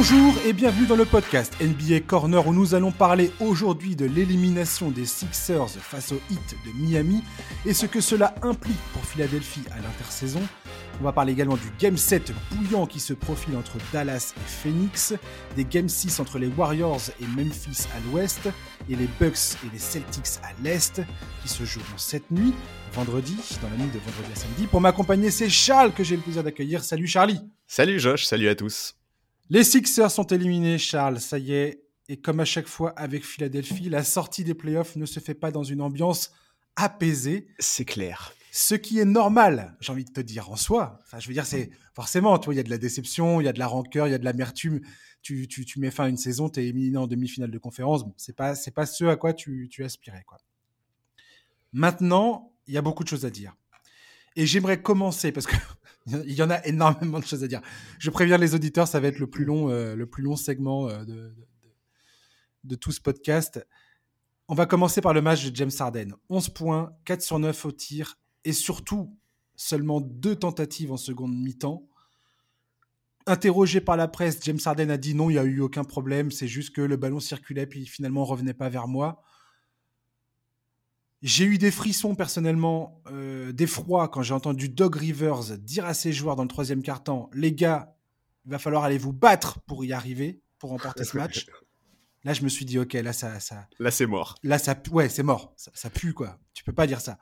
Bonjour et bienvenue dans le podcast NBA Corner où nous allons parler aujourd'hui de l'élimination des Sixers face au Heat de Miami et ce que cela implique pour Philadelphie à l'intersaison. On va parler également du Game 7 bouillant qui se profile entre Dallas et Phoenix, des Game 6 entre les Warriors et Memphis à l'ouest, et les Bucks et les Celtics à l'est, qui se joueront cette nuit, vendredi, dans la nuit de vendredi à samedi. Pour m'accompagner, c'est Charles que j'ai le plaisir d'accueillir. Salut Charlie Salut Josh, salut à tous Les Sixers sont éliminés, Charles, ça y est. Et comme à chaque fois avec Philadelphie, la sortie des playoffs ne se fait pas dans une ambiance apaisée. C'est clair ce qui est normal, j'ai envie de te dire en soi. Enfin, je veux dire, c'est forcément, tu vois, il y a de la déception, il y a de la rancœur, il y a de l'amertume. Tu, tu, tu, mets fin à une saison, tu es éliminé en demi-finale de conférence. Bon, c'est pas, c'est pas ce à quoi tu, tu aspirais, quoi. Maintenant, il y a beaucoup de choses à dire. Et j'aimerais commencer parce que il y en a énormément de choses à dire. Je préviens les auditeurs, ça va être le plus long, euh, le plus long segment euh, de, tout ce podcast. On va commencer par le match de James Harden. 11 points, 4 sur 9 au tir, et surtout seulement deux tentatives en seconde mi-temps. Interrogé par la presse, James Harden a dit non, il n'y a eu aucun problème, c'est juste que le ballon circulait puis finalement revenait pas vers moi. J'ai eu des frissons personnellement, euh, d'effroi quand j'ai entendu Doug Rivers dire à ses joueurs dans le troisième quart-temps, les gars, il va falloir aller vous battre pour y arriver, pour remporter ce match. Là, je me suis dit, ok, là, ça, ça. Là, c'est mort. Là, ça, ouais, c'est mort. Ça, ça, pue, quoi. Tu peux pas dire ça.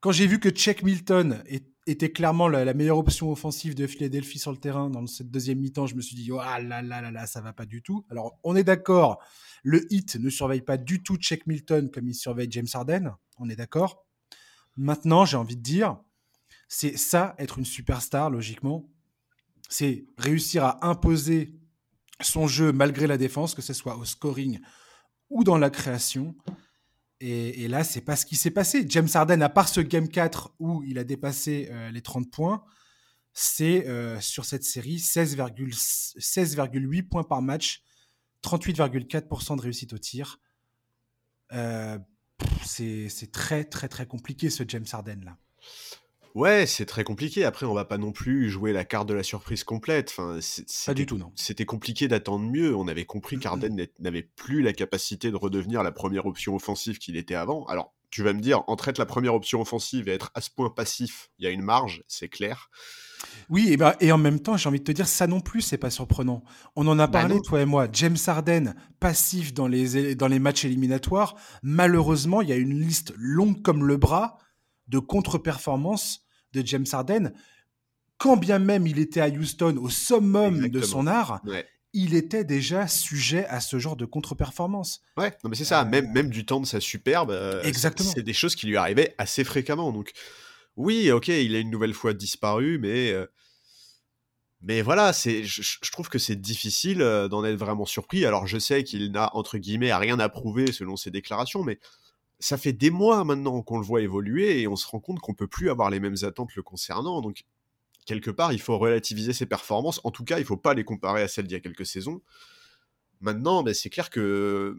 Quand j'ai vu que Check Milton était clairement la, meilleure option offensive de Philadelphie sur le terrain dans cette deuxième mi-temps, je me suis dit, oh là là là là, ça va pas du tout. Alors, on est d'accord, le hit ne surveille pas du tout Check Milton comme il surveille James Harden, on est d'accord. Maintenant, j'ai envie de dire, c'est ça, être une superstar, logiquement. C'est réussir à imposer son jeu malgré la défense, que ce soit au scoring ou dans la création. Et, là, c'est pas ce qui s'est passé. James Harden, à part ce Game 4 où il a dépassé euh, les 30 points, c'est euh, sur cette série 16,8 points par match, 38,4% de réussite au tir. Euh, c'est très, très, très compliqué ce James Harden là. Ouais, c'est très compliqué. Après, on va pas non plus jouer la carte de la surprise complète. Enfin, pas du tout, non. C'était compliqué d'attendre mieux. On avait compris qu'Arden n'avait plus la capacité de redevenir la première option offensive qu'il était avant. Alors, tu vas me dire, entre être la première option offensive et être à ce point passif, il y a une marge, c'est clair. Oui, et, bah, et en même temps, j'ai envie de te dire, ça non plus, c'est pas surprenant. On en a bah parlé, toi et moi. James Harden, passif dans les, dans les matchs éliminatoires. Malheureusement, il y a une liste longue comme le bras de contre-performance de James Harden, quand bien même il était à Houston au summum de son art, il était déjà sujet à ce genre de contre-performance. Ouais, non mais c'est ça, même, même du temps de sa superbe, euh, Exactement. c'est des choses qui lui arrivaient assez fréquemment. Donc oui, ok, il a une nouvelle fois disparu, mais... Mais voilà, c'est, je, trouve que c'est difficile d'en être vraiment surpris. Alors je sais qu'il n'a entre guillemets rien à prouver selon ses déclarations, mais ça fait des mois maintenant qu'on le voit évoluer et on se rend compte qu'on peut plus avoir les mêmes attentes le concernant. Donc, quelque part, il faut relativiser ses performances. En tout cas, il faut pas les comparer à celles d'il y a quelques saisons. Maintenant, ben, c'est clair que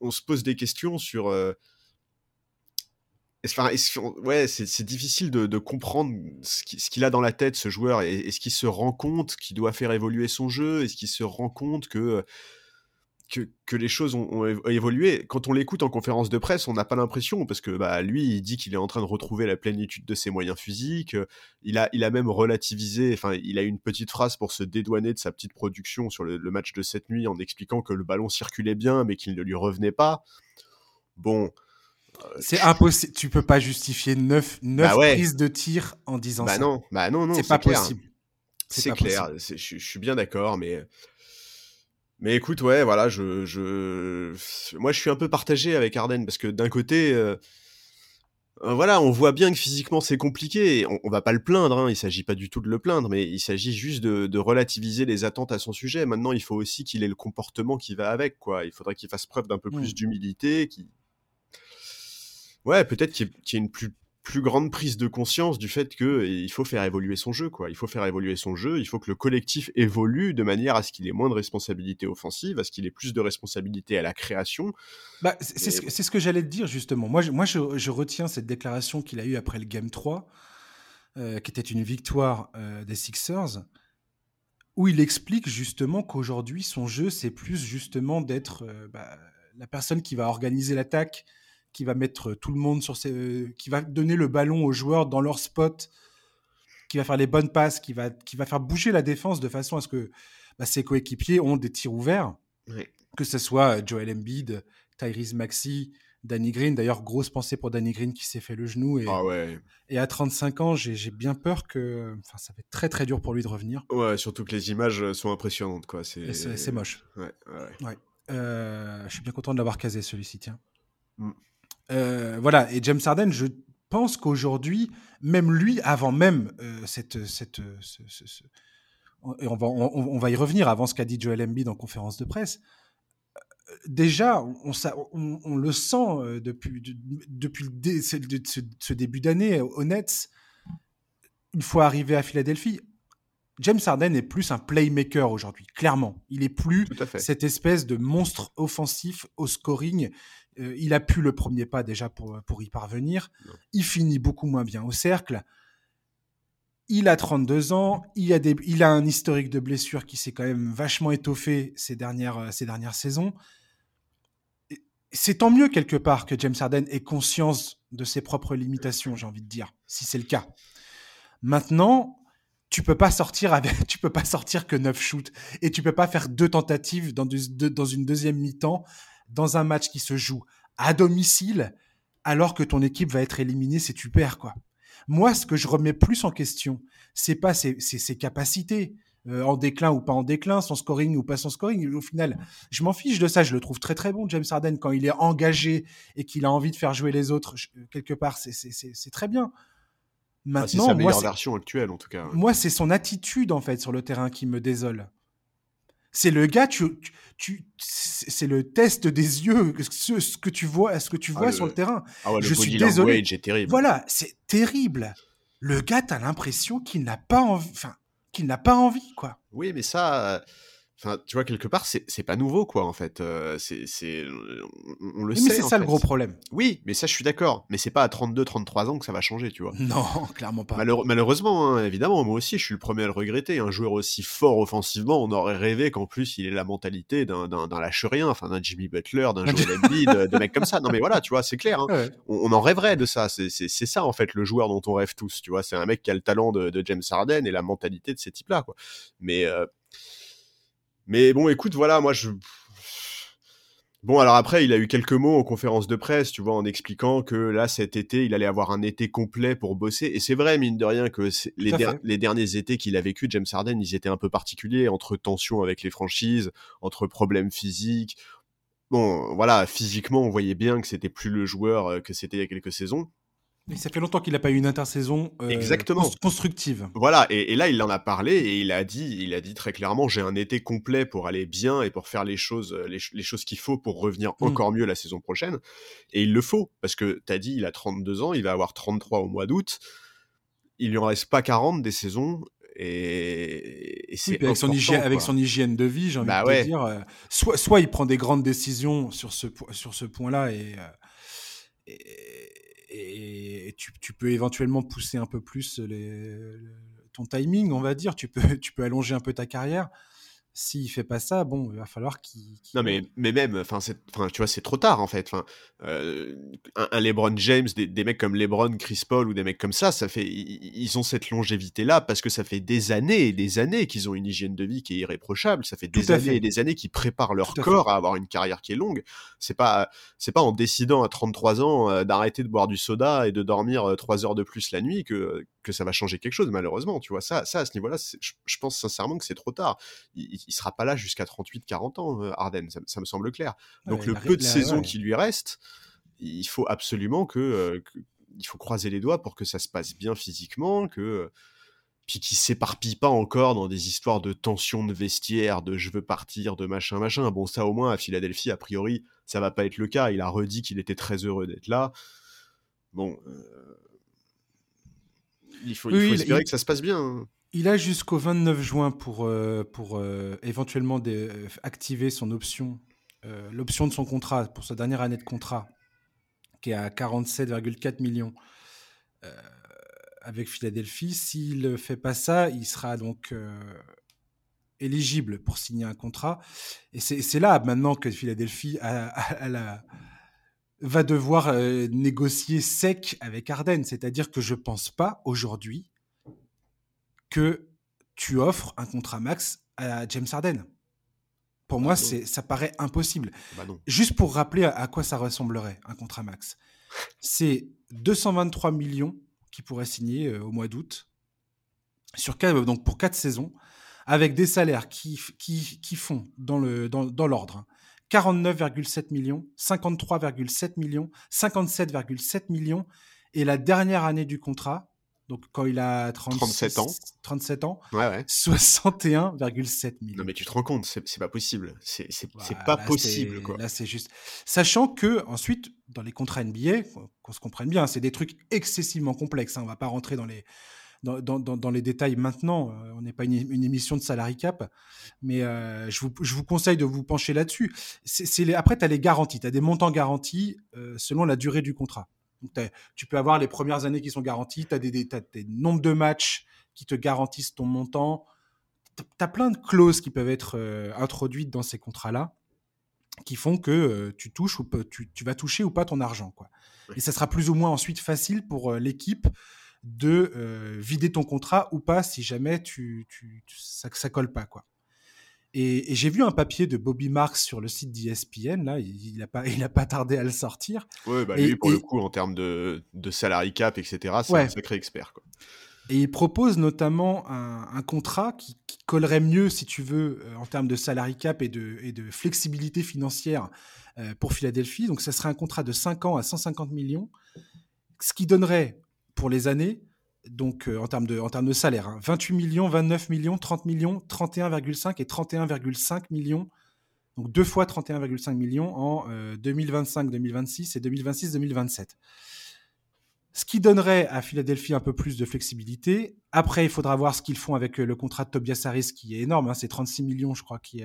on se pose des questions sur. Enfin, ouais, c'est difficile de, comprendre ce qu'il a dans la tête, ce joueur. Est-ce qu'il se rend compte qu'il doit faire évoluer son jeu Est-ce qu'il se rend compte que que, les choses ont, évolué. Quand on l'écoute en conférence de presse, on n'a pas l'impression, parce que bah, lui, il dit qu'il est en train de retrouver la plénitude de ses moyens physiques. Il a, il a même relativisé, enfin, il a une petite phrase pour se dédouaner de sa petite production sur le, match de cette nuit en expliquant que le ballon circulait bien, mais qu'il ne lui revenait pas. Bon. C'est impossible. Tu peux pas justifier 9, 9 bah prises de tir en disant bah ça. Non, bah non, non. C'est pas possible. C'est clair. Je suis bien d'accord, mais mais écoute, ouais, voilà, je, je, moi, je suis un peu partagé avec Arden parce que d'un côté, euh, euh, voilà, on voit bien que physiquement c'est compliqué. On, on, va pas le plaindre, hein, il s'agit pas du tout de le plaindre, mais il s'agit juste de, de, relativiser les attentes à son sujet. Maintenant, il faut aussi qu'il ait le comportement qui va avec, quoi. Il faudrait qu'il fasse preuve d'un peu plus d'humilité, qui, ouais, peut-être qu'il y ait une plus plus grande prise de conscience du fait que il faut faire évoluer son jeu quoi. Il faut faire évoluer son jeu, il faut que le collectif évolue de manière à ce qu'il ait moins de responsabilités offensives, à ce qu'il ait plus de responsabilités à la création. Bah, c'est ce, que j'allais te dire justement. Moi, je, moi je, retiens cette déclaration qu'il a eue après le Game 3, euh, qui était une victoire euh, des Sixers, où il explique justement qu'aujourd'hui, son jeu, c'est plus justement d'être euh, bah, la personne qui va organiser l'attaque, qui va mettre tout le monde sur ses. qui va donner le ballon aux joueurs dans leur spot, qui va faire les bonnes passes, qui va, qui va faire bouger la défense de façon à ce que bah, ses coéquipiers ont des tirs ouverts. Que ce soit Joel Embiid, Tyrese Maxey, Danny Green. D'ailleurs, grosse pensée pour Danny Green qui s'est fait le genou. Et, ah ouais. et à 35 ans, j'ai bien peur que. Enfin, ça va être très très dur pour lui de revenir. Ouais, surtout que les images sont impressionnantes. quoi. C'est moche. Ouais, ouais. Euh, je suis bien content de l'avoir casé celui-ci, tiens. Mm. Euh, voilà, et James Harden, je pense qu'aujourd'hui, même lui, avant même euh, cette. cette et on va, on, va y revenir avant ce qu'a dit Joel Embiid en conférence de presse déjà, on, le sent euh, depuis, depuis ce, début d'année au Nets. Une fois arrivé à Philadelphie, James Harden est plus un playmaker aujourd'hui, clairement. Il est plus cette espèce de monstre offensif au scoring. Euh, il a pu le premier pas déjà pour, pour y parvenir. Il finit beaucoup moins bien au cercle. Il a 32 ans, il a, des, il a un historique de blessures qui s'est quand même vachement étoffé ces dernières, euh, ces dernières saisons. C'est tant mieux quelque part que James Harden ait conscience de ses propres limitations, j'ai envie de dire, si c'est le cas. Maintenant, tu peux pas sortir avec, tu peux pas sortir que 9 shoots et tu peux pas faire deux tentatives dans, dans une deuxième mi-temps dans un match qui se joue à domicile alors que ton équipe va être éliminée si tu perds quoi. Moi, ce que je remets plus en question, c'est pas ses, capacités, euh, en déclin ou pas en déclin, son scoring ou pas son scoring. Au final, je m'en fiche de ça. Je le trouve très très bon, James Harden, quand il est engagé et qu'il a envie de faire jouer les autres. quelque part, c'est très bien. Ah, Maintenant, c'est sa meilleure version actuelle, en tout cas. Moi, c'est son attitude en fait sur le terrain qui me désole. C'est le gars, tu, tu, c'est le test des yeux, ce, que tu vois, ce que tu ah, vois sur le terrain. Ah ouais, le je suis désolé. Est terrible. Voilà, c'est terrible. Le gars, t'as l'impression qu'il n'a pas envie, enfin, qu'il n'a pas envie, quoi. Oui, mais ça, Enfin, tu vois, quelque part, c'est pas nouveau, quoi, en fait. Euh, c'est, on, le sait. Mais c'est ça le gros problème. Oui, mais ça, je suis d'accord. Mais c'est pas à 32, 33 ans que ça va changer, tu vois. Non, clairement pas. malheureusement, hein, évidemment, moi aussi, je suis le premier à le regretter. Un joueur aussi fort offensivement, on aurait rêvé qu'en plus, il ait la mentalité d'un lâche-rien, enfin, d'un Jimmy Butler, d'un Joel Embiid, de, de mecs comme ça. Non, mais voilà, tu vois, c'est clair. Hein. On, en rêverait de ça. C'est ça, en fait, le joueur dont on rêve tous, tu vois. C'est un mec qui a le talent de, James Harden et la mentalité de ces types-là, quoi. Mais. Euh, mais bon, écoute, voilà, moi je. Bon, alors après, il a eu quelques mots en conférence de presse, tu vois, en expliquant que là, cet été, il allait avoir un été complet pour bosser. Et c'est vrai, mine de rien, que les, les, derniers étés qu'il a vécu, James Harden, ils étaient un peu particuliers, entre tensions avec les franchises, entre problèmes physiques. Bon, voilà, physiquement, on voyait bien que c'était plus le joueur euh, que c'était il y a quelques saisons ça fait longtemps qu'il n'a pas eu une intersaison euh, Exactement. constructive. Voilà, et, là il en a parlé et il a dit, il a dit très clairement, j'ai un été complet pour aller bien et pour faire les choses, euh, les, choses qu'il faut pour revenir mm. encore mieux la saison prochaine. Et il le faut parce que tu as dit, il a 32 ans, il va avoir 33 au mois d'août. Il lui en reste pas 40 des saisons et, c'est avec, son hygiène, avec son hygiène de vie, j'ai envie bah de te dire, euh, soit, soit il prend des grandes décisions sur ce, sur ce point-là et, et et tu, peux éventuellement pousser un peu plus ton timing, on va dire. Tu peux, tu peux allonger un peu ta carrière. S'il fait pas ça, bon, il va falloir qu'il. non, mais, mais même, enfin, tu vois, c'est trop tard en fait. Euh, un, LeBron James, des, mecs comme LeBron, Chris Paul ou des mecs comme ça, ça fait, ils, ont cette longévité là parce que ça fait des années et des années qu'ils ont une hygiène de vie qui est irréprochable. Ça fait des années et des années qu'ils préparent leur corps à, avoir une carrière qui est longue. C'est pas, c'est pas en décidant à 33 ans euh, d'arrêter de boire du soda et de dormir 3 euh, heures de plus la nuit que que ça va changer quelque chose, malheureusement. Tu vois, ça, ça à ce niveau-là, je, pense sincèrement que c'est trop tard. Il, il sera pas là jusqu'à 38-40 ans, euh, Arden, ça, me semble clair. Donc le peu de saison qui lui reste, il faut absolument euh, que, il faut croiser les doigts pour que ça se passe bien physiquement, que puis qu'il s'éparpille pas encore dans des histoires de tension de vestiaire, de je veux partir, de machin machin. Bon, ça au moins à Philadelphie, a priori, ça va pas être le cas. Il a redit qu'il était très heureux d'être là. Bon, euh, il faut, espérer que ça se passe bien. Hein. Il a jusqu'au 29 juin pour, euh, pour euh, éventuellement euh, activer son option, l'option de son contrat pour sa dernière année de contrat, qui est à 47,4 millions avec Philadelphie. S'il ne fait pas ça, il sera donc éligible pour signer un contrat. Et c'est là maintenant que Philadelphie va devoir euh, négocier sec avec Arden. C'est-à-dire que je pense pas aujourd'hui que tu offres un contrat max à James Harden. Pour moi, c'est, ça paraît impossible. Bah Juste pour rappeler à, quoi ça ressemblerait, un contrat max. C'est 223 millions qui pourraient signer euh, au mois d'août, sur donc pour quatre saisons, avec des salaires qui, qui, qui font dans, le, dans, dans l'ordre 49,7 hein. millions, 53,7 millions, 57,7 millions, et la dernière année du contrat, donc quand il a 37 ans, 37 ans, ouais, ouais. 61,7 millions. Non mais tu te rends compte, c'est, pas possible, c'est, c'est, pas possible quoi. Là c'est juste, sachant que ensuite dans les contrats NBA, qu'on se comprenne bien, c'est des trucs excessivement complexes. Hein, on va pas rentrer dans les dans, dans, dans les détails maintenant. Euh, on n'est pas une, émission de salary cap, mais euh, je, vous, je, vous, conseille de vous pencher là-dessus. C'est, après, tu as les garanties, tu as des montants garantis euh, selon la durée du contrat tu peux avoir les premières années qui sont garanties, tu as des, des, nombres de matchs qui te garantissent ton montant. Tu as plein de clauses qui peuvent être euh, introduites dans ces contrats-là qui font que euh, tu touches ou tu, tu, vas toucher ou pas ton argent. Quoi. Et ça sera plus ou moins ensuite facile pour euh, l'équipe de vider ton contrat ou pas si jamais tu, ça, ça colle pas. quoi. Et, j'ai vu un papier de Bobby Marks sur le site d'ESPN, là, il n'a pas, il pas tardé à le sortir. Oui, bah lui, pour le coup, en termes de, de salary cap, etc., c'est un sacré expert. Quoi. Et il propose notamment un, contrat qui, collerait mieux, si tu veux, euh, en termes de salary cap et de, et de flexibilité financière euh, pour Philadelphie. Donc, ça serait un contrat de 5 ans à 150 millions, ce qui donnerait, pour les années, donc euh, en, termes de, en termes de salaire. 28 hein. millions, 29 millions, 30 millions, 31,5 et 31,5 millions. Donc deux fois 31,5 millions en 2025, euh, 2026 et 2026, 2027. Ce qui donnerait à Philadelphie un peu plus de flexibilité. Après, il faudra voir ce qu'ils font avec euh, le contrat de Tobias Harris, qui est énorme. Hein. C'est 36 millions, je crois, qui,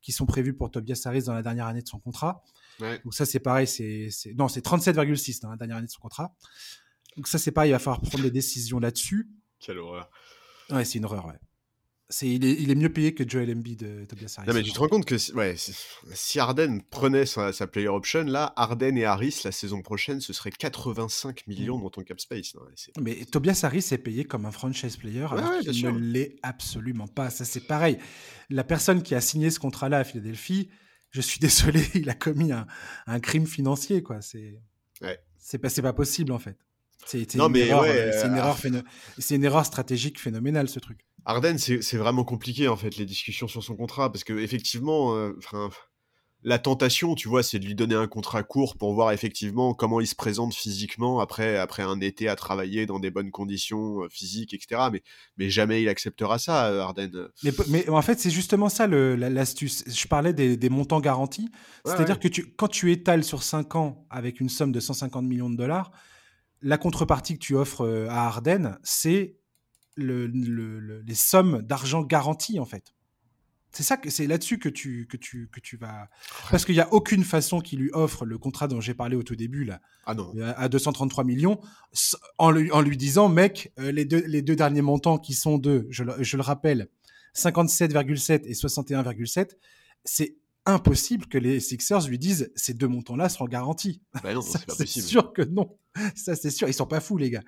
qui sont prévus pour Tobias Harris dans la dernière année de son contrat. Donc ça, c'est pareil. C'est, non, c'est 37,6 dans la dernière année de son contrat. Donc ça, c'est pas, il va falloir prendre des décisions là-dessus. Quelle horreur. Ouais, c'est une horreur, ouais. Il, est, il est mieux payé que Joel Embiid de Tobias Harris. Non, mais tu te rends compte que ouais, si Harden prenait sa, sa, player option, là, Harden et Harris, la saison prochaine, ce serait 85 millions mm. dans ton cap space. mais Tobias Harris est payé comme un franchise player, alors qu'il ne l'est absolument pas. Ça, c'est pareil. La personne qui a signé ce contrat-là à Philadelphie, je suis désolé, il a commis un, un crime financier, quoi. C'est, ouais. pas, c'est pas possible, en fait. C'est une, erreur, euh, une, erreur une erreur stratégique phénoménale, ce truc. Arden, c'est vraiment compliqué, en fait, les discussions sur son contrat, parce que effectivement, euh, la tentation, tu vois, c'est de lui donner un contrat court pour voir effectivement comment il se présente physiquement après, après un été à travailler dans des bonnes conditions euh, physiques, etc. Mais, mais jamais il acceptera ça, Arden. Mais, mais en fait, c'est justement ça l'astuce. Je parlais des, montants garantis. C'est-à-dire que tu, quand tu étales sur 5 ans avec une somme de 150 millions de dollars, la contrepartie que tu offres euh, à Arden, c'est les sommes d'argent garanties en fait. C'est ça, c'est là-dessus que tu, que tu, que tu vas. Parce qu'il n'y a aucune façon qu'il lui offre le contrat dont j'ai parlé au tout début, là, ah non. à 233 millions, en lui, en lui disant, mec, euh, les, deux, les deux derniers montants qui sont de, je, je le rappelle, 57,7 et 61,7, c'est impossible que les Sixers lui disent ces deux montants-là seront garantis. Bah non, c'est sûr que non. Ça, c'est sûr. Ils sont pas fous, les gars.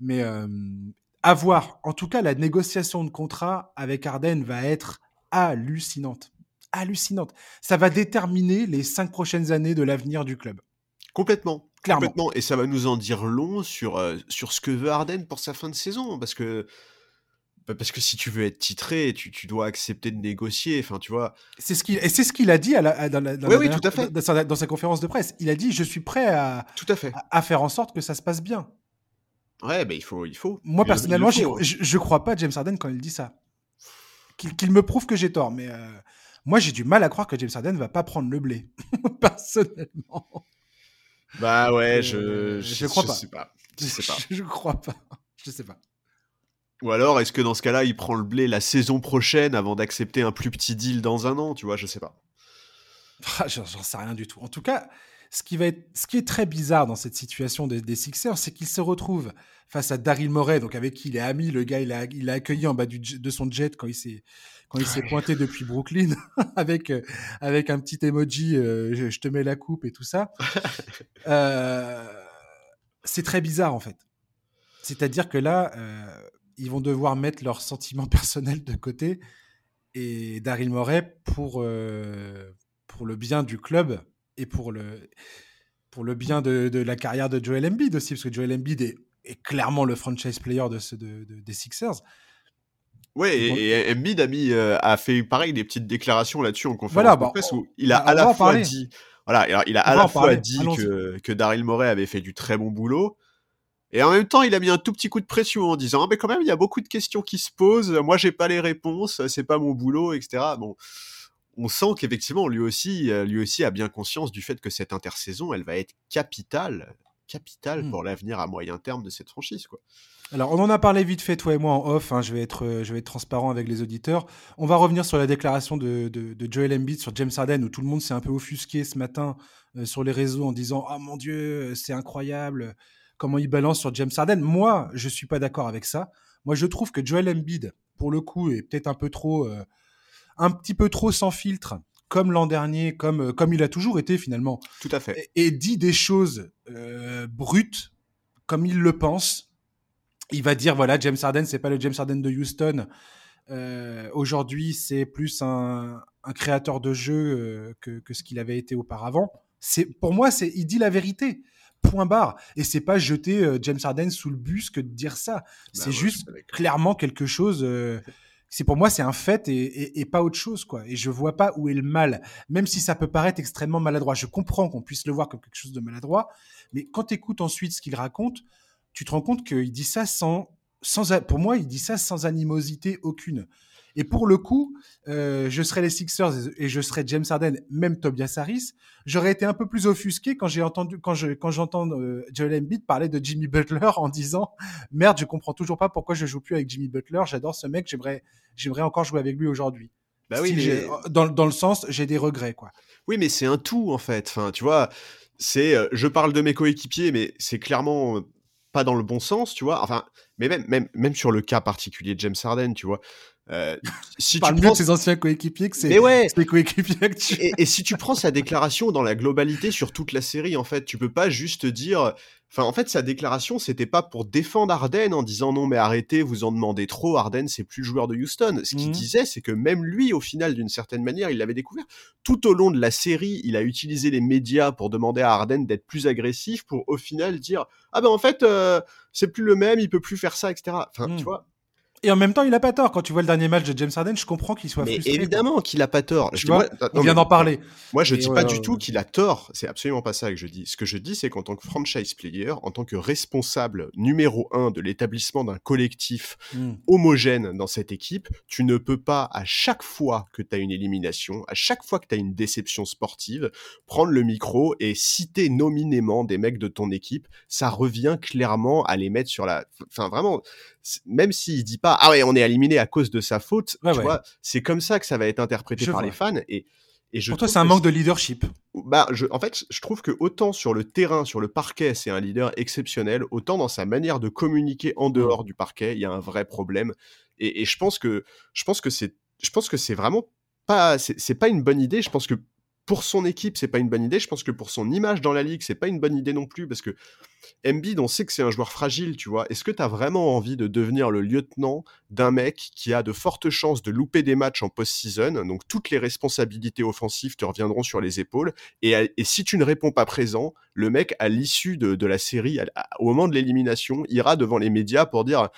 Mais euh, à voir. En tout cas, la négociation de contrat avec Arden va être hallucinante. Hallucinante. Ça va déterminer les cinq prochaines années de l'avenir du club. Complètement. Clairement. Complètement. Et ça va nous en dire long sur, euh, sur ce que veut Arden pour sa fin de saison. Parce que parce que si tu veux être titré, tu, tu dois accepter de négocier. Enfin, tu vois. C'est ce qu'il et c'est ce qu'il a dit à la, dans, la, oui, oui, tout à fait. Dans, sa, dans, sa, conférence de presse. Il a dit je suis prêt à tout à fait à, faire en sorte que ça se passe bien. Ouais, ben il faut il faut. Moi personnellement, je, je crois pas à James Harden quand il dit ça. Qu'il me prouve que j'ai tort, mais euh, moi j'ai du mal à croire que James Harden va pas prendre le blé personnellement. Bah ouais, je, je, je crois pas. Sais pas. Je sais pas. je crois pas. Je sais pas. Ou alors, est-ce que dans ce cas-là, il prend le blé la saison prochaine avant d'accepter un plus petit deal dans un an Tu vois, je sais pas. Ah, j'en sais rien du tout. En tout cas, ce qui, va être, ce qui est très bizarre dans cette situation des, des Sixers, c'est qu'il se retrouve face à Daryl Morey, donc avec qui il est ami. Le gars, il a, il a accueilli en bas du, de son jet quand il s'est quand il s'est pointé depuis Brooklyn avec euh, avec un petit emoji euh, je, te mets la coupe et tout ça. Euh, c'est très bizarre en fait. C'est-à-dire que là, ils vont devoir mettre leurs sentiments personnels de côté et Daryl Morey pour pour le bien du club et pour le pour le bien de, de, la carrière de Joel Embiid aussi, parce que Joel Embiid est est clairement le franchise player de, ce, de, des Sixers. Ouais, et, Embiid a, mis, euh, a fait pareil des petites déclarations là-dessus en conférence de presse où il a à la fois dit, voilà, il a à la fois dit que, que Daryl Morey avait fait du très bon boulot, et en même temps, il a mis un tout petit coup de pression en disant, ah, mais quand même, il y a beaucoup de questions qui se posent, moi j'ai pas les réponses, c'est pas mon boulot, etc. Bon, on sent qu'effectivement, lui aussi, euh, lui aussi a bien conscience du fait que cette intersaison, elle va être capitale capital mmh. pour l'avenir à moyen terme de cette franchise. Quoi. Alors, on en a parlé vite fait, toi et moi, en off. Hein, je, vais être, euh, je vais être transparent avec les auditeurs. On va revenir sur la déclaration de, de, Joel Embiid sur James Harden, où tout le monde s'est un peu offusqué ce matin euh, sur les réseaux en disant Ah mon Dieu, c'est incroyable comment il balance sur James Harden. Moi, je suis pas d'accord avec ça. Moi, je trouve que Joel Embiid, pour le coup, est peut-être un peu trop, euh, un petit peu trop sans filtre comme l'an dernier, comme, euh, comme il a toujours été finalement. Tout à fait. Et, dit des choses euh, brutes, comme il le pense. Il va dire voilà, James Harden, c'est pas le James Harden de Houston. Euh, aujourd'hui, c'est plus un, créateur de jeu que, ce qu'il avait été auparavant. C'est pour moi, c'est il dit la vérité. Point barre. Et c'est pas jeter James Harden sous le bus que de dire ça. Bah c'est juste clairement quelque chose c'est pour moi c'est un fait et, pas autre chose quoi. Et je vois pas où est le mal, même si ça peut paraître extrêmement maladroit. Je comprends qu'on puisse le voir comme quelque chose de maladroit, mais quand tu écoutes ensuite ce qu'il raconte, tu te rends compte qu'il dit ça sans, sans, pour moi, il dit ça sans animosité aucune. Et pour le coup, euh, je serais les Sixers et je serais James Harden, même Tobias Harris. J'aurais été un peu plus offusqué quand j'ai entendu, quand je, quand j'entends euh, Joel Embiid parler de Jimmy Butler en disant merde, je comprends toujours pas pourquoi je joue plus avec Jimmy Butler. J'adore ce mec, j'aimerais, j'aimerais encore jouer avec lui aujourd'hui. Bah oui, dans, dans le sens, j'ai des regrets quoi. Oui, mais c'est un tout en fait. Enfin, tu vois, c'est, euh, je parle de mes coéquipiers, mais c'est clairement pas dans le bon sens, tu vois. Enfin, mais même, même, même sur le cas particulier de James Harden, tu vois. Euh, si tu prends... de ses anciens coéquipiers que c'est ouais. coéquipiers et, et, si tu prends sa déclaration dans la globalité sur toute la série, en fait, tu peux pas juste dire. Enfin, en fait, sa déclaration, c'était pas pour défendre Arden en disant non, mais arrêtez, vous en demandez trop. Arden, c'est plus le joueur de Houston. Ce qu'il mmh. disait, c'est que même lui, au final, d'une certaine manière, il l'avait découvert. Tout au long de la série, il a utilisé les médias pour demander à Arden d'être plus agressif, pour au final dire ah ben en fait, euh, c'est plus le même, il peut plus faire ça, etc. Enfin, tu mmh. vois et en même temps, il a pas tort. Quand tu vois le dernier match de James Harden, je comprends qu'il soit mais Évidemment qu'il a pas tort. Je on vient d'en parler. Moi, je dis pas du tout qu'il a tort. C'est absolument pas ça que je dis. Ce que je dis, c'est qu'en tant que franchise player, en tant que responsable numéro un de l'établissement d'un collectif hmm. homogène dans cette équipe, tu ne peux pas à chaque fois que tu as une élimination, à chaque fois que tu as une déception sportive, prendre le micro et citer nominément des mecs de ton équipe. Ça revient clairement à les mettre sur la. Enfin, vraiment, même s'il dit pas ah ouais on est éliminé à cause de sa faute, tu vois, c'est comme ça que ça va être interprété par les fans et et je Pour toi, c'est un manque de leadership. Bah, je, en fait, je trouve que autant sur le terrain, sur le parquet, c'est un leader exceptionnel, autant dans sa manière de communiquer en dehors du parquet, il y a un vrai problème. Et, et je pense que, je pense que c'est, je pense que c'est vraiment pas, c'est pas une bonne idée. Je pense que pour son équipe, c'est pas une bonne idée. Je pense que pour son image dans la ligue, c'est pas une bonne idée non plus parce que Embiid, on sait que c'est un joueur fragile, tu vois. Est-ce que tu as vraiment envie de devenir le lieutenant d'un mec qui a de fortes chances de louper des matchs en post-season? Donc toutes les responsabilités offensives te reviendront sur les épaules. Et, si tu ne réponds pas présent, le mec, à l'issue de, la série, au moment de l'élimination, ira devant les médias pour dire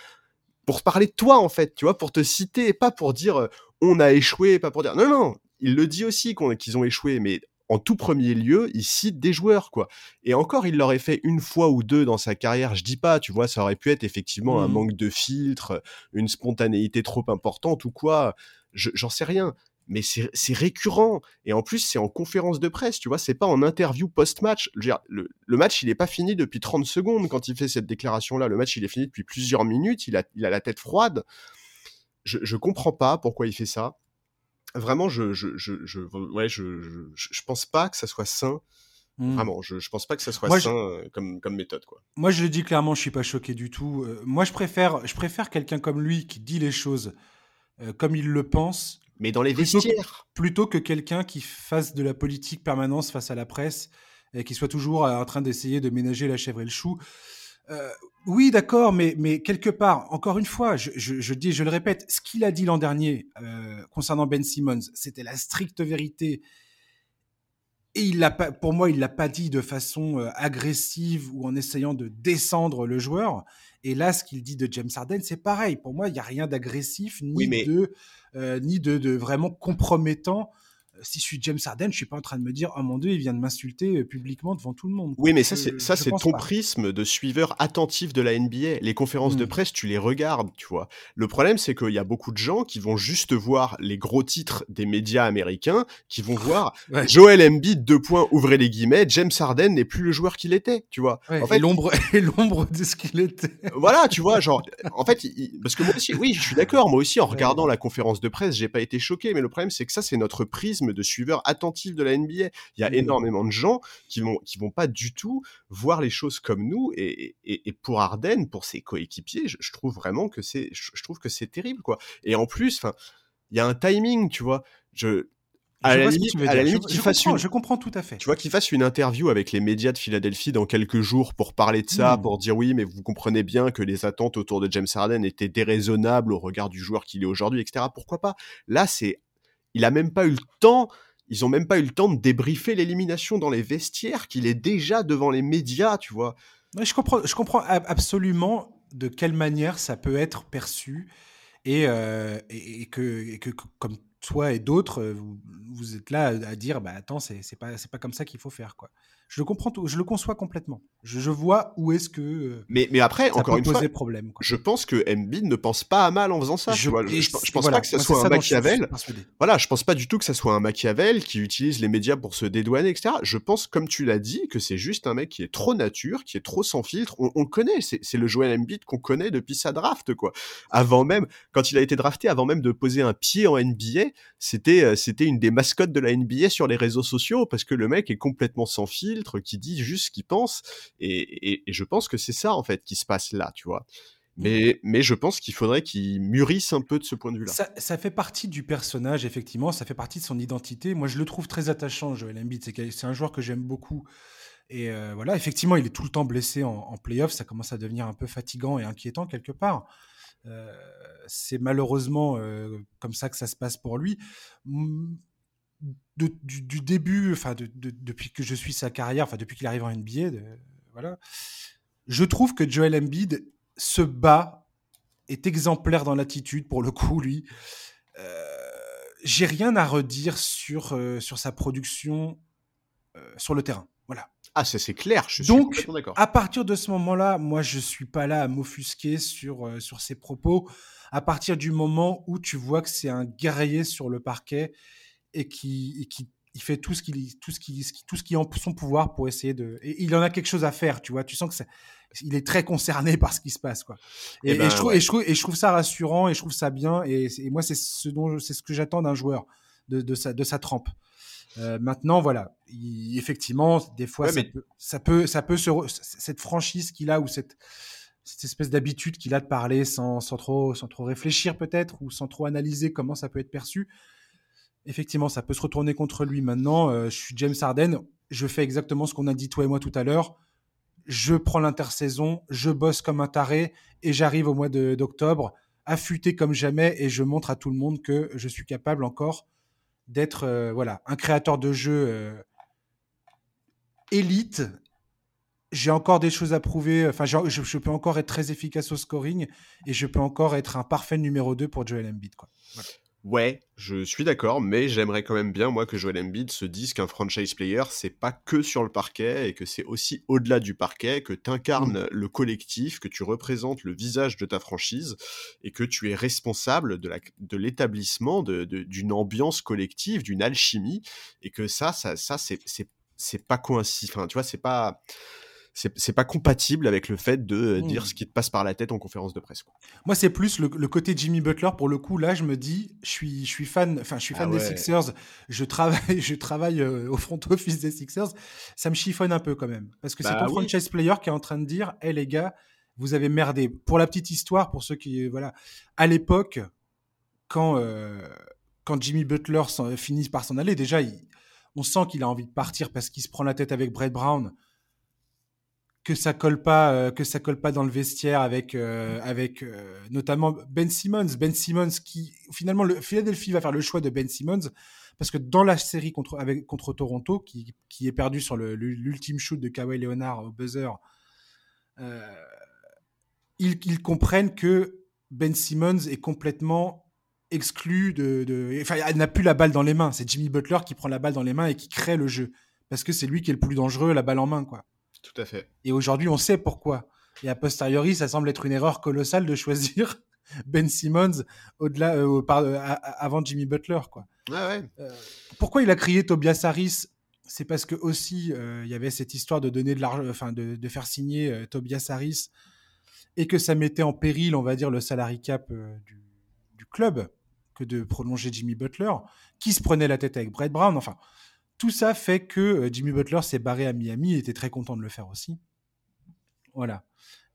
pour parler de toi en fait, tu vois, pour te citer, et pas pour dire euh, on a échoué, pas pour dire non non, il le dit aussi qu'ils ont échoué, mais en tout premier lieu, il cite des joueurs, quoi. Et encore, il l'aurait fait une fois ou deux dans sa carrière. Je dis pas, tu vois, ça aurait pu être effectivement un mmh. manque de filtre, une spontanéité trop importante ou quoi. J'en sais rien. Mais c'est récurrent. Et en plus, c'est en conférence de presse, tu vois, c'est pas en interview post-match. Le, le, match, il est pas fini depuis 30 secondes quand il fait cette déclaration-là. Le match, il est fini depuis plusieurs minutes. Il a, il a la tête froide. Je, je comprends pas pourquoi il fait ça vraiment, je, je, je, je, ouais, je, je, je pense pas que ça soit sain Mmh. Vraiment, je, je pense pas que ça soit sain euh, comme, comme méthode. Quoi. Moi, je le dis clairement, je suis pas choqué du tout. Euh, moi, je préfère, je préfère quelqu'un comme lui qui dit les choses euh, comme il le pense. Mais dans les vestiaires. plutôt que quelqu'un qui fasse de la politique permanence face à la presse et qui soit toujours en train d'essayer de ménager la chèvre et le chou. Oui, d'accord, mais, mais quelque part, encore une fois, je, je, je dis, je le répète, ce qu'il a dit l'an dernier concernant Ben Simmons, c'était la stricte vérité et il l'a pas, pour moi, il l'a pas dit de façon euh, agressive ou en essayant de descendre le joueur. Et là, ce qu'il dit de James Harden, c'est pareil. Pour moi, il n'y a rien d'agressif ni de euh, ni de, de, vraiment compromettant si je suis James Harden, je suis pas en train de me dire oh mon dieu, il vient de m'insulter euh, publiquement devant tout le monde. Oui, mais ça c'est ça c'est ton prisme de suiveur attentif de la NBA. Les conférences de mmh. presse, tu les regardes, tu vois. Le problème c'est qu'il y a beaucoup de gens qui vont juste voir les gros titres des médias américains, qui vont voir Joel Embiid deux points ouvrez les guillemets, James Harden n'est plus le joueur qu'il était, tu vois. en fait, l'ombre et l'ombre de ce qu'il était. voilà, tu vois, genre en fait parce que moi aussi oui, je suis d'accord, moi aussi en regardant la conférence de presse, j'ai pas été choqué, mais le problème c'est que ça c'est notre prisme de suiveurs attentifs de la NBA. Il y a mmh. énormément de gens qui vont qui vont pas du tout voir les choses comme nous. Et, et, pour Arden, pour ses coéquipiers, je, trouve vraiment que c'est je, trouve que c'est terrible quoi. Et en plus, enfin, il y a un timing, tu vois. Je à la limite, qu'il fasse une... je comprends tout à fait. Tu vois, qu'il fasse une interview avec les médias de Philadelphie dans quelques jours pour parler de ça, mmh. pour dire oui, mais vous comprenez bien que les attentes autour de James Harden étaient déraisonnables au regard du joueur qu'il est aujourd'hui, etc. Pourquoi pas? Là, c'est il a même pas eu le temps, ils ont même pas eu le temps de débriefer l'élimination dans les vestiaires, qu'il est déjà devant les médias, tu vois. je comprends, je comprends absolument de quelle manière ça peut être perçu et, euh, et, que, que, comme toi et d'autres, vous, vous, êtes là à dire, bah attends, c'est pas, pas comme ça qu'il faut faire, quoi. Je le comprends, je le conçois complètement. Je, vois où est-ce que. Euh, mais, mais après, ça encore une fois, problème, je pense que Embiid ne pense pas à mal en faisant ça. Je, je, pense pas que ça soit un Machiavel. Voilà, je pense pas du tout que ça soit un Machiavel qui utilise les médias pour se dédouaner, etc. Je pense, comme tu l'as dit, que c'est juste un mec qui est trop nature, qui est trop sans filtre. On, le connaît, c'est le Joel Embiid qu'on connaît depuis sa draft, quoi. Avant même, quand il a été drafté, avant même de poser un pied en NBA, c'était euh, c'était une des mascottes de la NBA sur les réseaux sociaux parce que le mec est complètement sans filtre qui dit juste ce qu'il pense. Et, je pense que c'est ça, en fait, qui se passe là, tu vois. Mais, mais je pense qu'il faudrait qu'il mûrisse un peu de ce point de vue-là. Ça, fait partie du personnage, effectivement. Ça fait partie de son identité. Moi, je le trouve très attachant, Joel Embiid. C'est un joueur que j'aime beaucoup. Et euh, voilà, effectivement, il est tout le temps blessé en, en playoff. Ça commence à devenir un peu fatigant et inquiétant quelque part. Euh, c'est malheureusement euh, comme ça que ça se passe pour lui du, début, enfin depuis que je suis sa carrière, enfin depuis qu'il arrive en NBA, voilà, je trouve que Joel Embiid se bat, est exemplaire dans l'attitude pour le coup, lui. Euh, j'ai rien à redire sur, euh, sur sa production euh, sur le terrain. Voilà. Ah, ça c'est clair, je suis Donc. À partir de ce moment-là, moi je suis pas là à m'offusquer sur, sur ses propos. À partir du moment où tu vois que c'est un guerrier sur le parquet et qui, qui il fait tout ce qui tout ce qui tout ce qui est en son pouvoir pour essayer de et il en a quelque chose à faire tu vois tu sens que il est très concerné par ce qui se passe quoi. Et, ben, je trouve, et, je trouve, et je trouve ça rassurant et je trouve ça bien et, moi c'est ce dont c'est ce que j'attends d'un joueur de, de, sa de sa trempe. Euh, maintenant voilà effectivement des fois ça, peut, ça, peut, ça peut se cette franchise qu'il a ou cette cette espèce d'habitude qu'il a de parler sans, sans trop sans trop réfléchir peut-être ou sans trop analyser comment ça peut être perçu effectivement, ça peut se retourner contre lui. Maintenant, euh, je suis James Harden, je fais exactement ce qu'on a dit toi et moi tout à l'heure. Je prends l'intersaison, je bosse comme un taré et j'arrive au mois d'octobre affûté comme jamais et je montre à tout le monde que je suis capable encore d'être euh, voilà un créateur de jeu euh, élite. J'ai encore des choses à prouver. Enfin, je, peux encore être très efficace au scoring et je peux encore être un parfait numéro 2 pour Joel Embiid. Ouais, je suis d'accord, mais j'aimerais quand même bien, moi, que Joel Embiid se dise qu'un franchise player, c'est pas que sur le parquet et que c'est aussi au-delà du parquet, que tu incarnes mmh. le collectif, que tu représentes le visage de ta franchise et que tu es responsable de l'établissement de d'une ambiance collective, d'une alchimie et que ça, ça, ça c'est pas coïncident. Enfin, tu vois, c'est pas c'est pas compatible avec le fait de dire Mmh. ce qui te passe par la tête en conférence de presse. Quoi. Moi, c'est plus le, le côté Jimmy Butler. Pour le coup, là, je me dis, je suis, je suis fan, enfin, je suis Ah fan des ouais. Sixers. Je travaille, je travaille euh, au front office des Sixers. Ça me chiffonne un peu quand même, parce que c'est Bah ton oui. franchise player qui est en train de dire, hé les gars, vous avez merdé. Pour la petite histoire, pour ceux qui, voilà, à l'époque, quand euh, quand Jimmy Butler s'en- finit par s'en aller, déjà, il- on sent qu'il a envie de partir parce qu'il se prend la tête avec Brett Brown que ça colle pas euh, que ça colle pas dans le vestiaire avec euh, avec euh, notamment Ben Simmons. Ben Simmons qui finalement le Philadelphie va faire le choix de Ben Simmons parce que dans la série contre avec contre Toronto qui, qui est perdu sur l'ultime shoot de Kawhi Leonard au buzzer ils, ils comprennent que Ben Simmons est complètement exclu de, de enfin il n'a plus la balle dans les mains. C'est Jimmy Butler qui prend la balle dans les mains et qui crée le jeu parce que c'est lui qui est le plus dangereux la balle en main quoi Tout à fait. et aujourd'hui, on sait pourquoi. Et a posteriori, ça semble être une erreur colossale de choisir Ben Simmons au-delà, euh, euh, avant Jimmy Butler. Quoi. Ouais, ouais. Pourquoi il a crié Tobias Harris? C'est parce que aussi euh, il y avait cette histoire de donner de l'argent, enfin de, de faire signer euh, Tobias Harris et que ça mettait en péril, on va dire, le salary cap euh, du, du club que de prolonger Jimmy Butler, qui se prenait la tête avec Brett Brown. Enfin, tout ça fait que euh, Jimmy Butler s'est barré à Miami et était très content de le faire aussi. Voilà.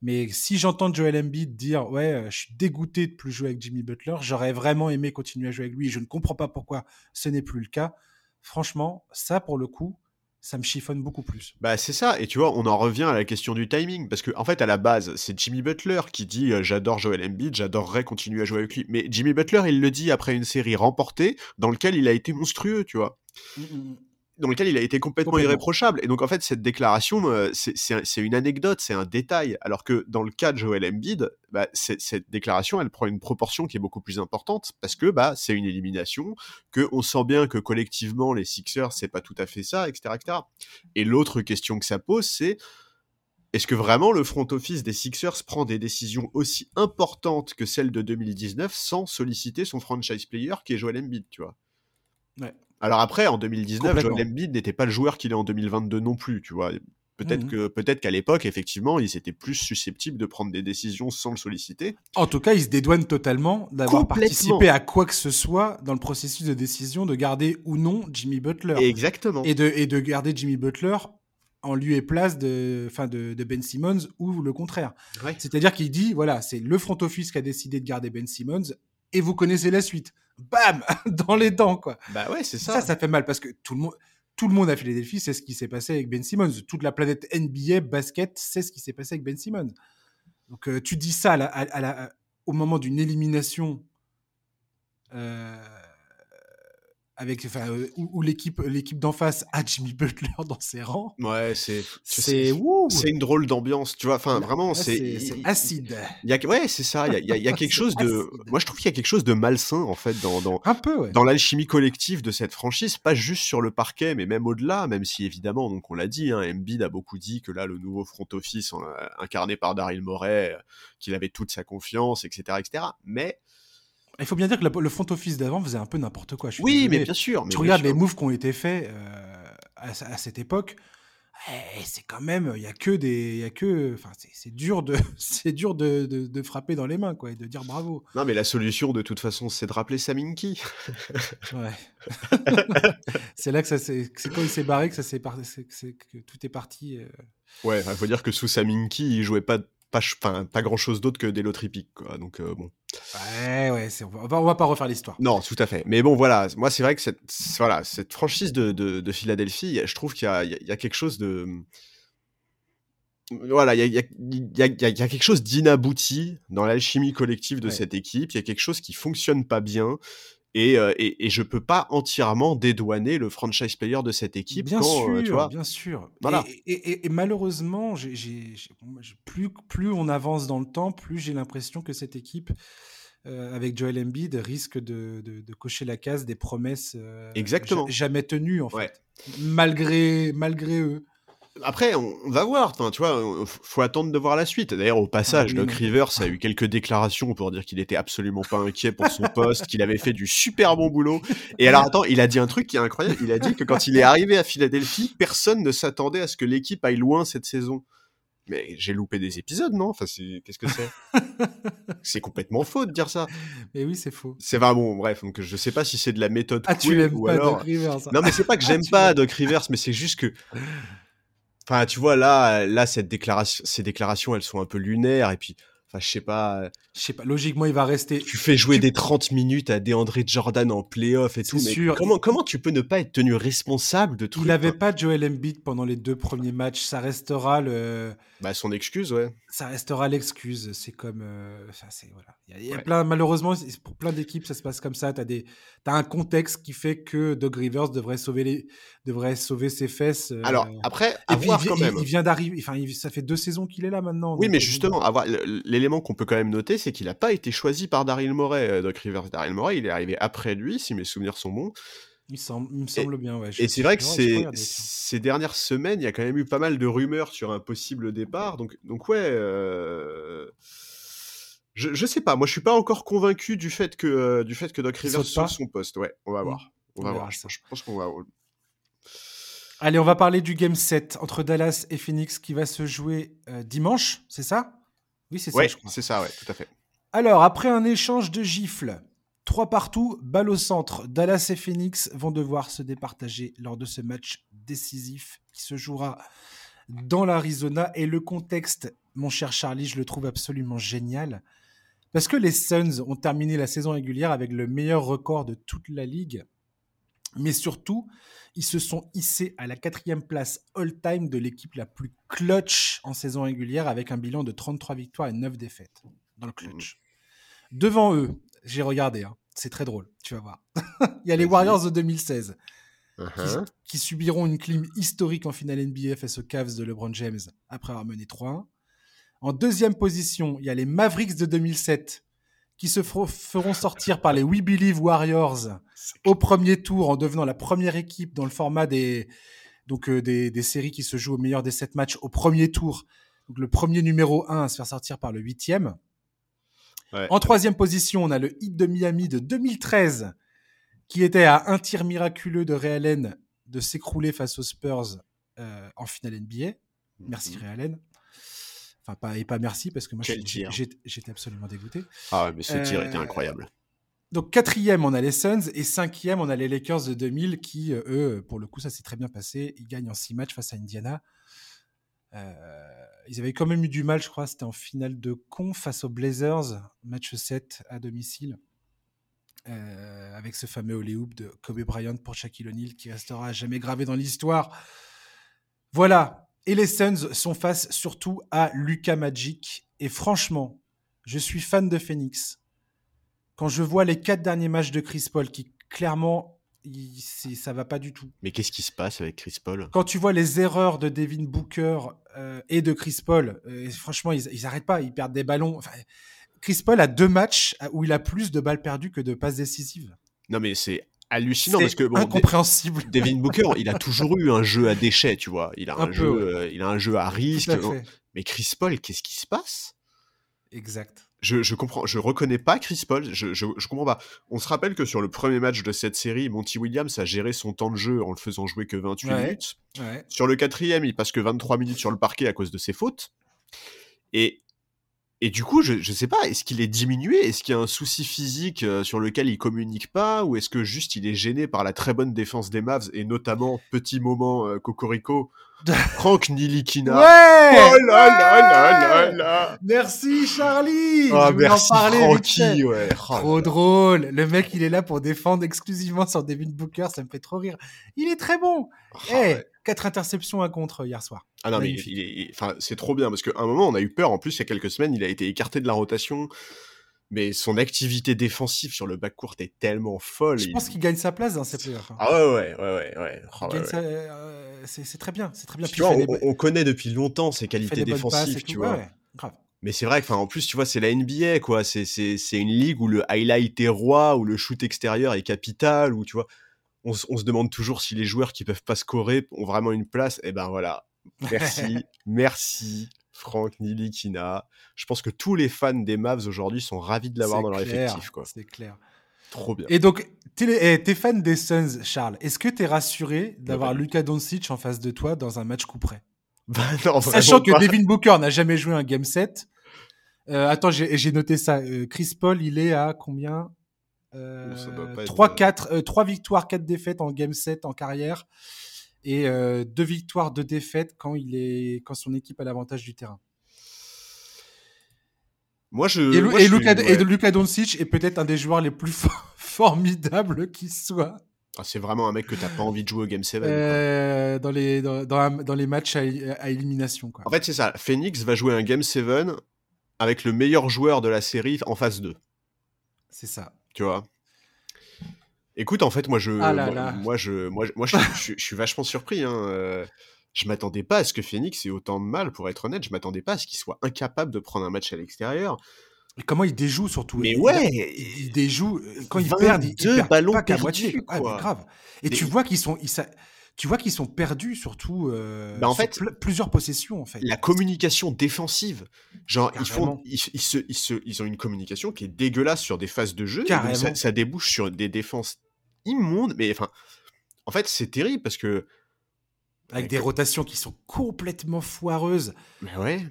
Mais si j'entends Joel Embiid dire ouais, euh, je suis dégoûté de plus jouer avec Jimmy Butler, j'aurais vraiment aimé continuer à jouer avec lui. Je ne comprends pas pourquoi ce n'est plus le cas. Franchement, ça pour le coup, ça me chiffonne beaucoup plus. Bah c'est ça, et tu vois, on en revient à la question du timing, parce que en fait à la base, c'est Jimmy Butler qui dit euh, j'adore Joel Embiid, j'adorerais continuer à jouer avec lui. Mais Jimmy Butler, il le dit après une série remportée dans lequel il a été monstrueux, tu vois. Dans lequel il a été complètement, irréprochable. Et donc, en fait, cette déclaration, euh, c'est- c'est un- c'est une anecdote, c'est un détail. Alors que dans le cas de Joel Embiid, bah, cette déclaration, elle prend une proportion qui est beaucoup plus importante parce que bah, c'est une élimination, que on sent bien que collectivement, les Sixers, c'est pas tout à fait ça, etc. etc. Et l'autre question que ça pose, c'est est-ce que vraiment le front office des Sixers prend des décisions aussi importantes que celles de 2019 sans solliciter son franchise player qui est Joel Embiid, tu vois? Ouais. Alors après, en 2019, Complètement. Joel Embiid n'était pas le joueur qu'il est en 2022 non plus, tu vois. Peut-être Mhm. que peut-être qu'à l'époque, effectivement, ils étaient plus susceptibles de prendre des décisions sans le solliciter. En tout cas, il se dédouane totalement d'avoir participé à quoi que ce soit dans le processus de décision de garder ou non Jimmy Butler. Exactement. Et, de, et de garder Jimmy Butler en lieu et place de, enfin de, de Ben Simmons ou le contraire. Ouais. C'est-à-dire qu'il dit, voilà, c'est le front office qui a décidé de garder Ben Simmons et vous connaissez la suite. Bam Dans les dents, quoi. Bah ouais, c'est Ça. ça. ça, fait mal parce que tout le monde, tout le monde à Philadelphie sait ce qui s'est passé avec Ben Simmons. Toute la planète NBA, basket, sait ce qui s'est passé avec Ben Simmons. Donc euh, tu dis ça à la- à- à la- au moment d'une élimination euh, avec, enfin, euh, où, où l'équipe, l'équipe d'en face a Jimmy Butler dans ses rangs. Ouais, c'est C'est c'est une drôle d'ambiance, tu vois. Enfin, vraiment, c'est acide. il y a, ouais, c'est ça. Il y a, y quelque chose de. acide. Moi, je trouve qu'il y a quelque chose de malsain en fait dans, dans, Un peu, ouais. dans l'alchimie collective de cette franchise, pas juste sur le parquet, mais même au-delà, même si évidemment, donc on l'a dit, hein, Embiid a beaucoup dit que là, le nouveau front office euh, incarné par Daryl Morey, euh, qu'il avait toute sa confiance, etc., etc. Mais Il faut bien dire que le, front office d'avant faisait un peu n'importe quoi. je suis oui, désolé. mais bien sûr. mais tu regardes les moves qui ont été faits euh, à, à cette époque, eh, c'est quand même, il y a que des, il y a que, enfin, c'est- dur de, c'est dur de, de- de frapper dans les mains, quoi, et de dire bravo. Non, mais la solution, de toute façon, c'est de rappeler Saminki. Ouais. c'est là que ça, s'est- c'est quand il s'est barré que ça s'est c'est que tout est parti. euh. Ouais, il faut dire que sous Saminki, il jouait pas pas, pas grand chose d'autre que des loteries piques, quoi. Donc, euh, bon. Ouais, ouais, on va, on va pas refaire l'histoire. Non, tout à fait. Mais bon, voilà, moi, c'est vrai que cette, voilà, cette franchise de, de, de Philadelphie, je trouve qu'il y y a- quelque chose de. Voilà, il y a, il y a- il y a- il y a- il y a quelque chose d'inabouti dans l'alchimie collective de Ouais. cette équipe. Il y a quelque chose qui fonctionne pas bien. Et, euh, et, et je peux pas entièrement dédouaner le franchise player de cette équipe Bien quand, sûr, euh, tu vois? bien sûr. Voilà. Et, malheureusement, plus, plus on avance dans le temps, plus j'ai l'impression que cette équipe, euh, avec Joel Embiid, risque de, de- de cocher la case des promesses euh, Exactement. jamais tenues, en fait. Ouais. Malgré, malgré eux. Après, on, va voir. Enfin, tu vois, faut attendre de voir la suite. D'ailleurs, au passage, Ah Doc non. Rivers a eu quelques déclarations pour dire qu'il était absolument pas inquiet pour son poste, qu'il avait fait du super bon boulot. Et alors, attends, il a dit un truc qui est incroyable. Il a dit que quand il est arrivé à Philadelphie, personne ne s'attendait à ce que l'équipe aille loin cette saison. mais j'ai loupé des épisodes, non? Enfin, qu'est-ce que c'est? C'est complètement faux de dire ça. Mais oui, c'est faux. C'est vraiment bon, bref. Donc, je sais pas si c'est de la méthode. Ah, tu l'aimes pas, Doc Rivers. Non, mais c'est pas que j'aime pas Doc Rivers, mais c'est juste que. Enfin, tu vois, là, là, cette déclaration, ces déclarations, elles sont un peu lunaires, et puis Enfin, je sais pas. Je sais pas. Logiquement, il va rester. Tu fais jouer des 30 minutes à DeAndre Jordan en playoff et tout. Mais sûr. Comment, comment tu peux ne pas être tenu responsable de tout Il n'avait pas Joel Embiid pendant les deux premiers matchs. Ça restera le. Bah, son excuse, ouais. Ça restera l'excuse. C'est comme. Euh, c'est, voilà. Il y a, plein, malheureusement, pour plein d'équipes, ça se passe comme ça. Tu as, un contexte qui fait que Doug Rivers devrait sauver, les... devrait sauver ses fesses. Euh, Alors, après, à voir quand même. Il, vient d'arriver. Enfin, ça fait deux saisons qu'il est là maintenant. Oui, mais justement, avoir l'élément qu'on peut quand même noter, c'est qu'il n'a pas été choisi par Daryl Morey, euh, Doc Rivers. Daryl Morey, il est arrivé après lui, si mes souvenirs sont bons. Il, me semble bien, ouais. et c'est vrai que ces, ces dernières semaines, il y a quand même eu pas mal de rumeurs sur un possible départ. Donc, donc ouais. Euh, je, je sais pas, moi je suis pas encore convaincu du fait que, euh, du fait que Doc Rivers soit son poste. Ouais, on va voir. On, va voir. Je, pense qu'on va. Allez, on va parler du game 7 entre Dallas et Phoenix qui va se jouer dimanche, c'est ça? Oui, c'est ça, C'est ça, ouais, tout à fait. Alors, après un échange de gifles, trois partout, balle au centre, Dallas et Phoenix vont devoir se départager lors de ce match décisif qui se jouera dans l'Arizona. Et le contexte, mon cher Charlie, je le trouve absolument génial. Parce que les Suns ont terminé la saison régulière avec le meilleur record de toute la ligue. Mais surtout, ils se sont hissés à la quatrième place all-time de l'équipe la plus clutch en saison régulière avec un bilan de 33 victoires et 9 défaites dans le clutch. Devant eux, j'ai regardé, hein, c'est très drôle, tu vas voir. Il y a les Warriors de 2016 uh-huh. qui, subiront une clim historique en finale NBA face aux Cavs de LeBron James après avoir mené 3-1. En deuxième position, il y a les Mavericks de 2007 qui se feront sortir par les We Believe Warriors au premier tour en devenant la première équipe dans le format des, donc, euh, des, séries qui se jouent au meilleur des sept matchs au premier tour. Donc, le premier numéro 1 à se faire sortir par le huitième. En troisième position, on a le hit de Miami de 2013 qui était à un tir miraculeux de Ray Allen de s'écrouler face aux Spurs euh, en finale NBA. Merci mm Ray Enfin, pas, et pas merci, parce que moi, j'étais absolument dégoûté. Ah ouais, mais ce tir était euh, incroyable. Donc, quatrième, on a les Suns, et cinquième, on a les Lakers de 2000, qui, euh, eux, pour le coup, ça s'est très bien passé. Ils gagnent en six matchs face à Indiana. Euh, ils avaient quand même eu du mal, je crois, c'était en finale de con face aux Blazers, match 7 à domicile. avec ce fameux Holy Hoop de Kobe Bryant pour Shaquille O'Neal qui restera jamais gravé dans l'histoire. Voilà, et les Suns sont face surtout à Luca Magic. Et franchement, je suis fan de Phoenix. Quand je vois les quatre derniers matchs de Chris Paul qui clairement ça va pas du tout. Mais qu'est-ce qui se passe avec Chris Paul? Quand tu vois les erreurs de Devin Booker euh, et de Chris Paul, euh, franchement, ils, ils arrêtent pas, ils perdent des ballons. Chris Paul a deux matchs où il a plus de balles perdues que de passes décisives. Non, mais c'est hallucinant parce que bon, incompréhensible. Devin Booker, il a toujours eu un jeu à déchets, tu vois. Il a un, jeu, euh, il a un jeu à risque. Mais Chris Paul, qu'est-ce qui se passe? Exact. Je, je, comprends, je reconnais pas Chris Paul. Je, je, je, comprends pas. On se rappelle que sur le premier match de cette série, Monty Williams a géré son temps de jeu en le faisant jouer que 28 minutes. Sur le quatrième, il passe que 23 minutes sur le parquet à cause de ses fautes. Et et du coup, je, je sais pas, est-ce qu'il est diminué? Est-ce qu'il y a un souci physique euh, sur lequel il communique pas? Ou est-ce que juste il est gêné par la très bonne défense des Mavs et notamment, petit moment euh, Cocorico, Franck Nilikina. Ouais! Oh là là là là là Merci Charlie! Oh, merci Francky, ouais. Oh Trop drôle. Le mec, il est là pour défendre exclusivement sur Devin Booker, ça me fait trop rire. Il est très bon. Oh, Eh Quatre interceptions à contre hier soir. Ah non, mais enfin, c'est trop bien parce qu'à un moment, on a eu peur. En plus, il y a quelques semaines, il a été écarté de la rotation. Mais son activité défensive sur le backcourt est tellement folle. Je pense qu'il gagne sa place dans ces playoffs. Hein. Ah ouais, ouais, ouais, ouais. Oh, euh, c'est très bien, c'est très bien. Tu vois, on, connaît depuis longtemps ses qualités défensives, tu vois. Mais c'est vrai que, en plus, tu vois, c'est la NBA, quoi. C'est une ligue où le highlight est roi, où le shoot extérieur est capital, où tu vois on, se demande toujours si les joueurs qui peuvent pas scorer ont vraiment une place. Et eh ben voilà. Merci, merci, Franck Nilikina. Je pense que tous les fans des Mavs aujourd'hui sont ravis de l'avoir dans leur effectif. C'est clair. Trop bien. Et donc, t'es es fan des Suns, Charles. Est-ce que tu es rassuré d'avoir Luka Doncic en face de toi dans un match coup près? Bah non, Sachant que pas. Devin Booker n'a jamais joué un game 7. Euh, attends, j'ai j'ai noté ça. Euh, Chris Paul, il est à combien? Euh, Oh, ça doit pas être, 3, euh, 4, 3 victoires, 4 défaites en game 7 en carrière. Et 2 victoires, 2 défaites quand, il est, quand son équipe a l'avantage du terrain. Moi, je. Et, moi, et je suis- Luka, ouais. et Luka Doncic est peut-être un des joueurs les plus for- formidables qui soit Ah, c'est vraiment un mec que t'as pas envie de jouer au Game 7. quoi. euh, dans, les, dans, dans dans les matchs à, à élimination. Quoi. En fait, c'est ça. Phoenix va jouer un Game 7 avec le meilleur joueur de la série en phase 2. C'est ça. Tu vois Écoute, en fait, moi, je, Ah là moi, là. moi, je, moi, je, moi, je, je- je suis vachement surpris. Hein. euh, Je m'attendais pas à ce que Phoenix ait autant de mal, pour être honnête. Je m'attendais pas à ce qu'il soit incapable de prendre un match à l'extérieur. Et comment il déjoue surtout? Mais Il- ouais il, il déjoue euh, quand ils 22 perdent, ils, ils perdent ballons pas qu'à moitié. Ah, grave. Et Des- tu vois qu'ils sont, ils tu vois qu'ils sont perdus surtout. euh, Bah, en sur fait, pl- plusieurs possessions en fait. La communication défensive. Genre, ils, font, Carrément. ils, ils se, ils, se- ils ont une communication qui est dégueulasse sur des phases de jeu. et donc Carrément. ça, ça débouche sur des défenses immondes. Mais enfin, en fait, c'est terrible parce que. Avec des rotations qui sont complètement foireuses. Mais ouais.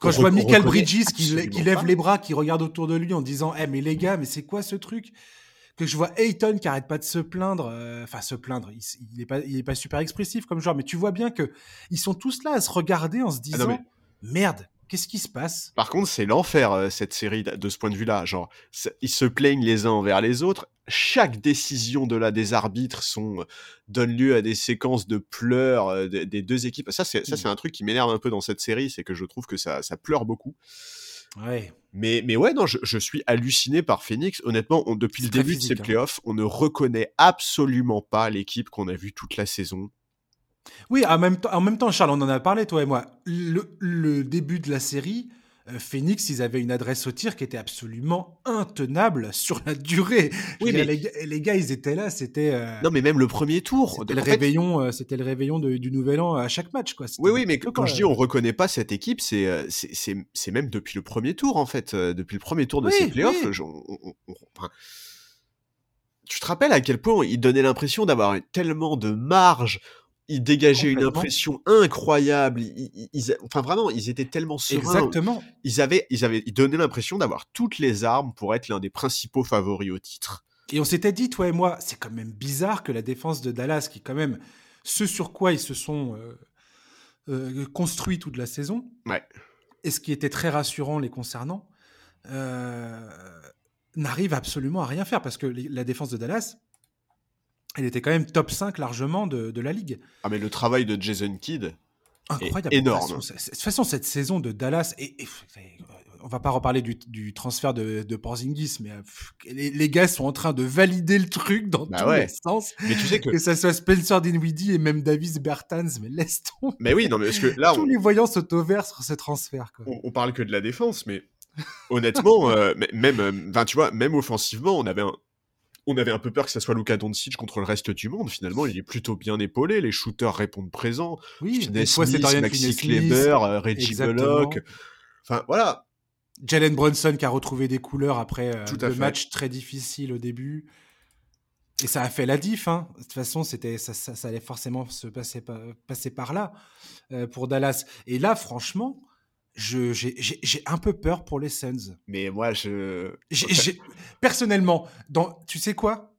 Quand On je vois Michael Bridges qui, lève pas. les bras, qui regarde autour de lui en disant Eh, mais les gars, mais c'est quoi ce truc? Que je vois Ayton qui arrête pas de se plaindre, euh, enfin se plaindre, il, il est pas, il est pas super expressif comme genre, mais tu vois bien que ils sont tous là à se regarder en se Ah non, disant Merde, qu'est-ce qui se passe? Par contre, c'est l'enfer, euh, cette série, de ce point de vue-là. Genre, ils se plaignent les uns envers les autres. Chaque décision de des arbitres sont, euh, donne lieu à des séquences de pleurs des, des deux équipes. Ça, c'est ça, Mm. c'est un truc qui m'énerve un peu dans cette série, c'est que je trouve que ça, ça pleure beaucoup. Ouais. Mais, mais ouais, non, je, je suis halluciné par Phoenix. Honnêtement, on- depuis le début physique, de ces hein. playoffs, on ne reconnaît absolument pas l'équipe qu'on a vue toute la saison. Oui, en même, temps, en même temps, Charles, on en a parlé, toi et moi. Le, le début de la série, Phoenix, ils avaient une adresse au tir qui était absolument intenable sur la durée. Oui, mais- les, gars- les gars, ils étaient là, c'était. euh, Non, mais même le premier tour. C'était le fait, réveillon, euh, c'était le réveillon de- du nouvel an à chaque match, quoi. Oui, oui, mais quand quoi. je dis on reconnaît pas cette équipe, c'est euh, c'est- même depuis le premier tour, en fait. euh, depuis le premier tour de Oui, ces playoffs. oui. je- on- on- on- enfin, tu te rappelles à quel point il donnait l'impression d'avoir tellement de marge ils dégageaient une impression incroyable. Ils, ils- ils- enfin, vraiment, ils étaient tellement sereins. Exactement. Ils, avaient, ils, avaient, ils donnaient l'impression d'avoir toutes les armes pour être l'un des principaux favoris au titre. Et on s'était dit, toi et moi, c'est quand même bizarre que la défense de Dallas, qui est quand même ce sur quoi ils se sont euh, euh, construits toute la saison, Ouais. et ce qui était très rassurant les concernant, euh, n'arrive absolument à rien faire parce que les- la défense de Dallas, elle était quand même top 5 largement de, de la ligue. Ah, mais le travail de Jason Kidd, Incroyable. énorme. De toute façon, cette saison de Dallas, et, et- et- on va pas reparler du, du transfert de, de Porzingis, mais euh, pff, les, les gars sont en train de valider le truc dans Bah tous ouais. les sens. mais tu sais que. Que ça soit Spencer Dinwiddie et même Davis Bertans, mais laisse tomber. mais oui, non, mais parce que là, Tous on, les voyants sont au vert sur ce transfert. Quoi. on, on parle que de la défense, mais honnêtement, euh, même, euh, enfin, tu vois, même offensivement, on avait un, on avait un peu peur que ça soit Luka Doncic contre le reste du monde. Finalement, il est plutôt bien épaulé. Les shooters répondent présents. Oui, Finney une fois c'est Smith, Maxi Kleber, euh, Reggie. Bullock. Enfin, voilà. Jalen Brunson qui a retrouvé des couleurs après euh, deux fait. matchs très difficiles au début. Et ça a fait la diff. hein. De toute façon, c'était ça, ça- ça allait forcément se passer, par, passer par là euh, pour Dallas. Et là, franchement, j'ai j'ai- j'ai un peu peur pour les Suns. Mais moi, je. J'ai- j'ai- personnellement, dans, tu sais quoi?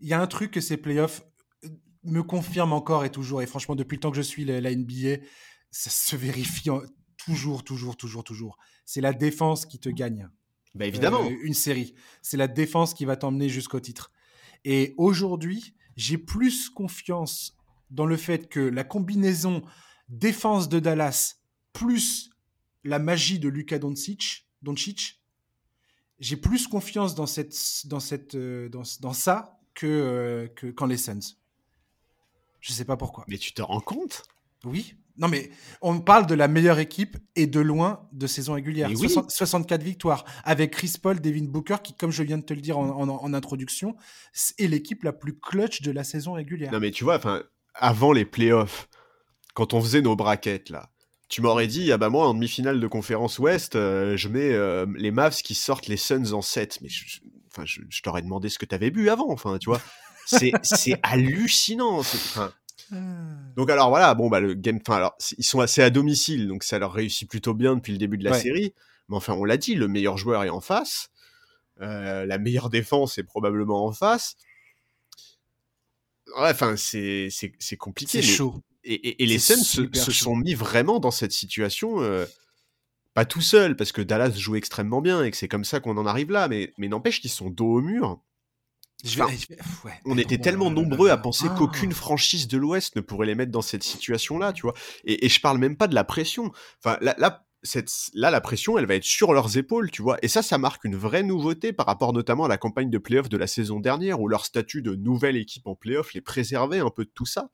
Il y a un truc que ces playoffs euh, me confirment encore et toujours. Et franchement, depuis le temps que je suis la, la NBA, ça se vérifie en- toujours, toujours, toujours, toujours. C'est la défense qui te gagne Bah, évidemment. euh, une série. C'est la défense qui va t'emmener jusqu'au titre. Et aujourd'hui, j'ai plus confiance dans le fait que la combinaison défense de Dallas plus la magie de Luka Doncic, Doncic j'ai plus confiance dans, cette, dans, cette, euh, dans, dans ça que, euh, que quand les Suns. Je sais pas pourquoi. Mais tu te rends compte? Oui. Non, mais on parle de la meilleure équipe et de loin de saison régulière. Mais oui. 60 64 victoires avec Chris Paul, Devin Booker, qui, comme je viens de te le dire en, en- en introduction, est l'équipe la plus clutch de la saison régulière. Non, mais tu vois, avant les playoffs, quand on faisait nos braquettes, là, tu m'aurais dit, ah bah moi, en demi-finale de conférence Ouest, euh, je mets euh, les Mavs qui sortent les Suns en 7. Mais je, enfin, je, je t'aurais demandé ce que t'avais bu avant, enfin, tu vois. C'est c'est hallucinant. enfin, Donc alors voilà, bon bah le game, enfin alors ils sont assez à domicile, donc ça leur réussit plutôt bien depuis le début de la Ouais. série. Mais enfin, on l'a dit, le meilleur joueur est en face, euh, la meilleure défense est probablement en face. Ouais, enfin c'est c'est c'est compliqué. C'est chaud. Et, et- et les Suns se, sont mis vraiment dans cette situation, euh, pas tout seul, parce que Dallas joue extrêmement bien et que c'est comme ça qu'on en arrive là, mais, mais n'empêche qu'ils sont dos au mur. Je vais- Enfin, je vais- pff, ouais. On était tellement nombreux à penser Ah. qu'aucune franchise de l'Ouest ne pourrait les mettre dans cette situation-là, tu vois. Et, et je parle même pas de la pression. Enfin, là, là, cette, là, la pression, elle va être sur leurs épaules, tu vois. Et ça, ça marque une vraie nouveauté par rapport notamment à la campagne de playoff de la saison dernière, où leur statut de nouvelle équipe en playoff les préservait un peu de tout ça.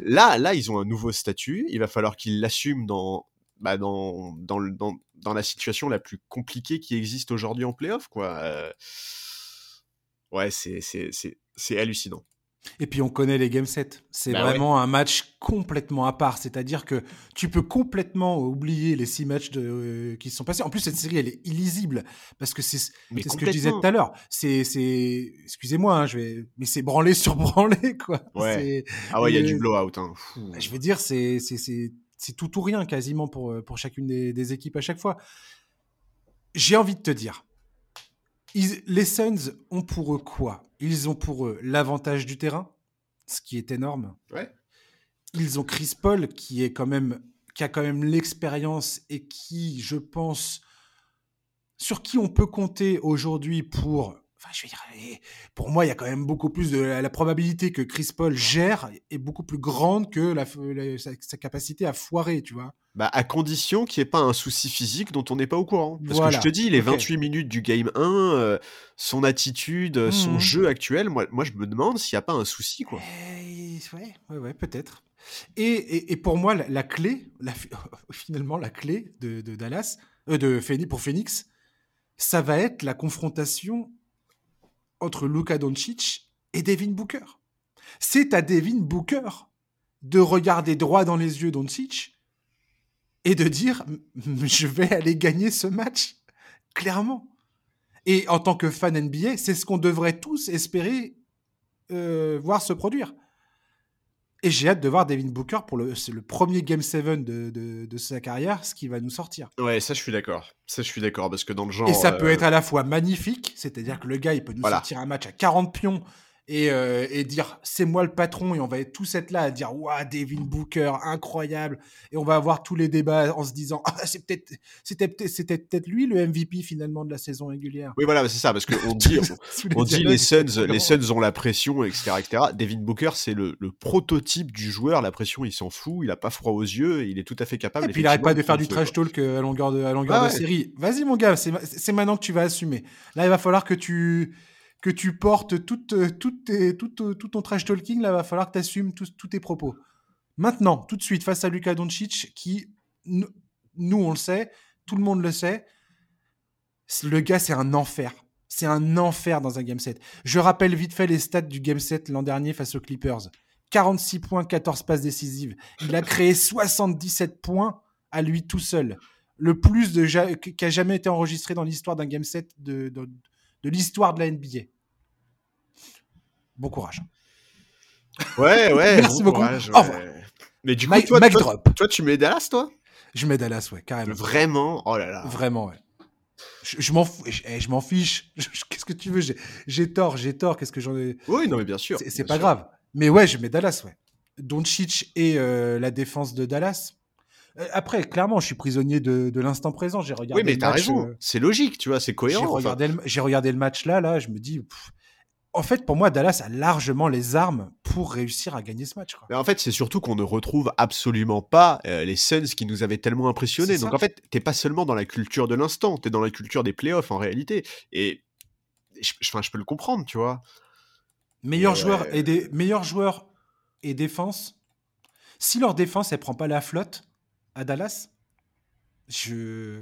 Là, là, ils ont un nouveau statut. Il va falloir qu'ils l'assument dans, bah, dans, dans, la situation la plus compliquée qui existe aujourd'hui en playoff. Euh, Ouais, c'est hallucinant. Et puis on connaît les game sets. C'est Bah vraiment un match complètement à part. C'est-à-dire que tu peux complètement oublier les six matchs de, euh, qui se sont passés. En plus, cette série, elle est illisible. Parce que c'est ce que je disais tout à l'heure. C'est, c'est, excusez-moi, hein, je vais, mais c'est branlé sur branlé, quoi. Ouais. Ah ouais, il y a du blowout. Hein. Fou. je veux dire, c'est, c'est, c'est, c'est tout ou rien quasiment pour, euh, pour chacune des, des équipes à chaque fois. J'ai envie de te dire, ils- les Suns ont pour eux quoi? Ils ont pour eux l'avantage du terrain, ce qui est énorme. Ouais. Ils ont Chris Paul qui est quand même qui a quand même l'expérience et qui, je pense, sur qui on peut compter aujourd'hui pour. Enfin, je veux dire, pour moi, il y a quand même beaucoup plus de la, probabilité que Chris Paul gère est beaucoup plus grande que la, la- sa, sa capacité à foirer, tu vois. Bah, à condition qu'il n'y ait pas un souci physique dont on n'est pas au courant. Parce Voilà. que je te dis, les Ok. 28 minutes du game 1, euh, son attitude, euh, son Mhm. jeu actuel, moi, moi je me demande s'il n'y a pas un souci, quoi. Eh, ouais, ouais, ouais, peut-être. Et, et, et pour moi, la, la clé, finalement, la clé de, de Dallas, euh, de Phoenix, pour Phoenix, ça va être la confrontation entre Luka Doncic et Devin Booker. C'est à Devin Booker de regarder droit dans les yeux Doncic et de dire je vais aller gagner ce match, clairement. Et en tant que fan NBA, c'est ce qu'on devrait tous espérer euh, voir se produire. Et j'ai hâte de voir Devin Booker pour le, premier Game 7 de, de, de sa carrière, ce qui va nous sortir. Ouais, ça je suis d'accord. Ça je suis d'accord, parce que dans le genre... Et ça peut euh, être à la fois magnifique, c'est-à-dire que le gars, il peut nous Voilà. sortir un match à 40 pions et, euh, et dire c'est moi le patron, et on va être tous être là à dire waouh, Devin Booker, incroyable. Et on va avoir tous les débats en se disant ah, c'est peut-être, c'était peut-être, c'était peut-être lui le MVP finalement de la saison régulière. Oui, voilà, c'est ça, parce qu'on dit, on dit les Suns, les Suns ont la pression, etc., etc. Devin Booker, c'est le, le prototype du joueur. La pression, il s'en fout, il a pas froid aux yeux, il est tout à fait capable. Et puis il arrête pas de faire du trash talk euh, à longueur de, à longueur Ah de ouais. série. Vas-y mon gars, c'est c'est maintenant que tu vas assumer. Là, il va falloir que tu que tu portes toute, euh, toute tes- tout, euh, tout ton trash talking. Là, va falloir que tu assumes tous tes propos. Maintenant, tout de suite, face à Luka Doncic, qui, nous, on le sait, tout le monde le sait, le gars, c'est un enfer. C'est un enfer dans un game set. Je rappelle vite fait les stats du game set l'an dernier face aux Clippers. 46 points, 14 passes décisives. Il a créé 77 points à lui tout seul. Le plus qui a jamais été enregistré dans l'histoire d'un game set de, de l'histoire de la NBA. Bon courage. Ouais, ouais. Merci bon beaucoup. courage, Au revoir. ouais. Mais du coup, toi, toi, drop. toi, tu mets Dallas, toi? Je mets Dallas, ouais, carrément. Vraiment? Oh là là. Vraiment, ouais. Je, je m'en fous- je, eh, m'en fiche. Qu'est-ce que tu veux? J'ai tort, j'ai tort. Qu'est-ce que j'en ai? Oui, non, mais bien sûr. C'est- pas sûr. grave. Mais ouais, je mets Dallas, ouais. Doncic et euh, la défense de Dallas. Euh, Après, clairement, je suis prisonnier de, de l'instant présent. J'ai regardé Oui, mais t'as raison. euh, C'est logique, tu vois, c'est cohérent. regardé, j'ai regardé le match là, là, je me dis. pff, en fait, pour moi, Dallas a largement les armes pour réussir à gagner ce match. Quoi. Mais en fait, c'est surtout qu'on ne retrouve absolument pas euh, les Suns qui nous avaient tellement impressionnés. Donc en fait, t'es pas seulement dans la culture de l'instant, t'es dans la culture des playoffs en réalité. Et je, je- enfin, je peux le comprendre, tu vois. Meilleurs Ouais. joueurs et des meilleurs joueurs et défense. Si leur défense elle prend pas la flotte à Dallas, je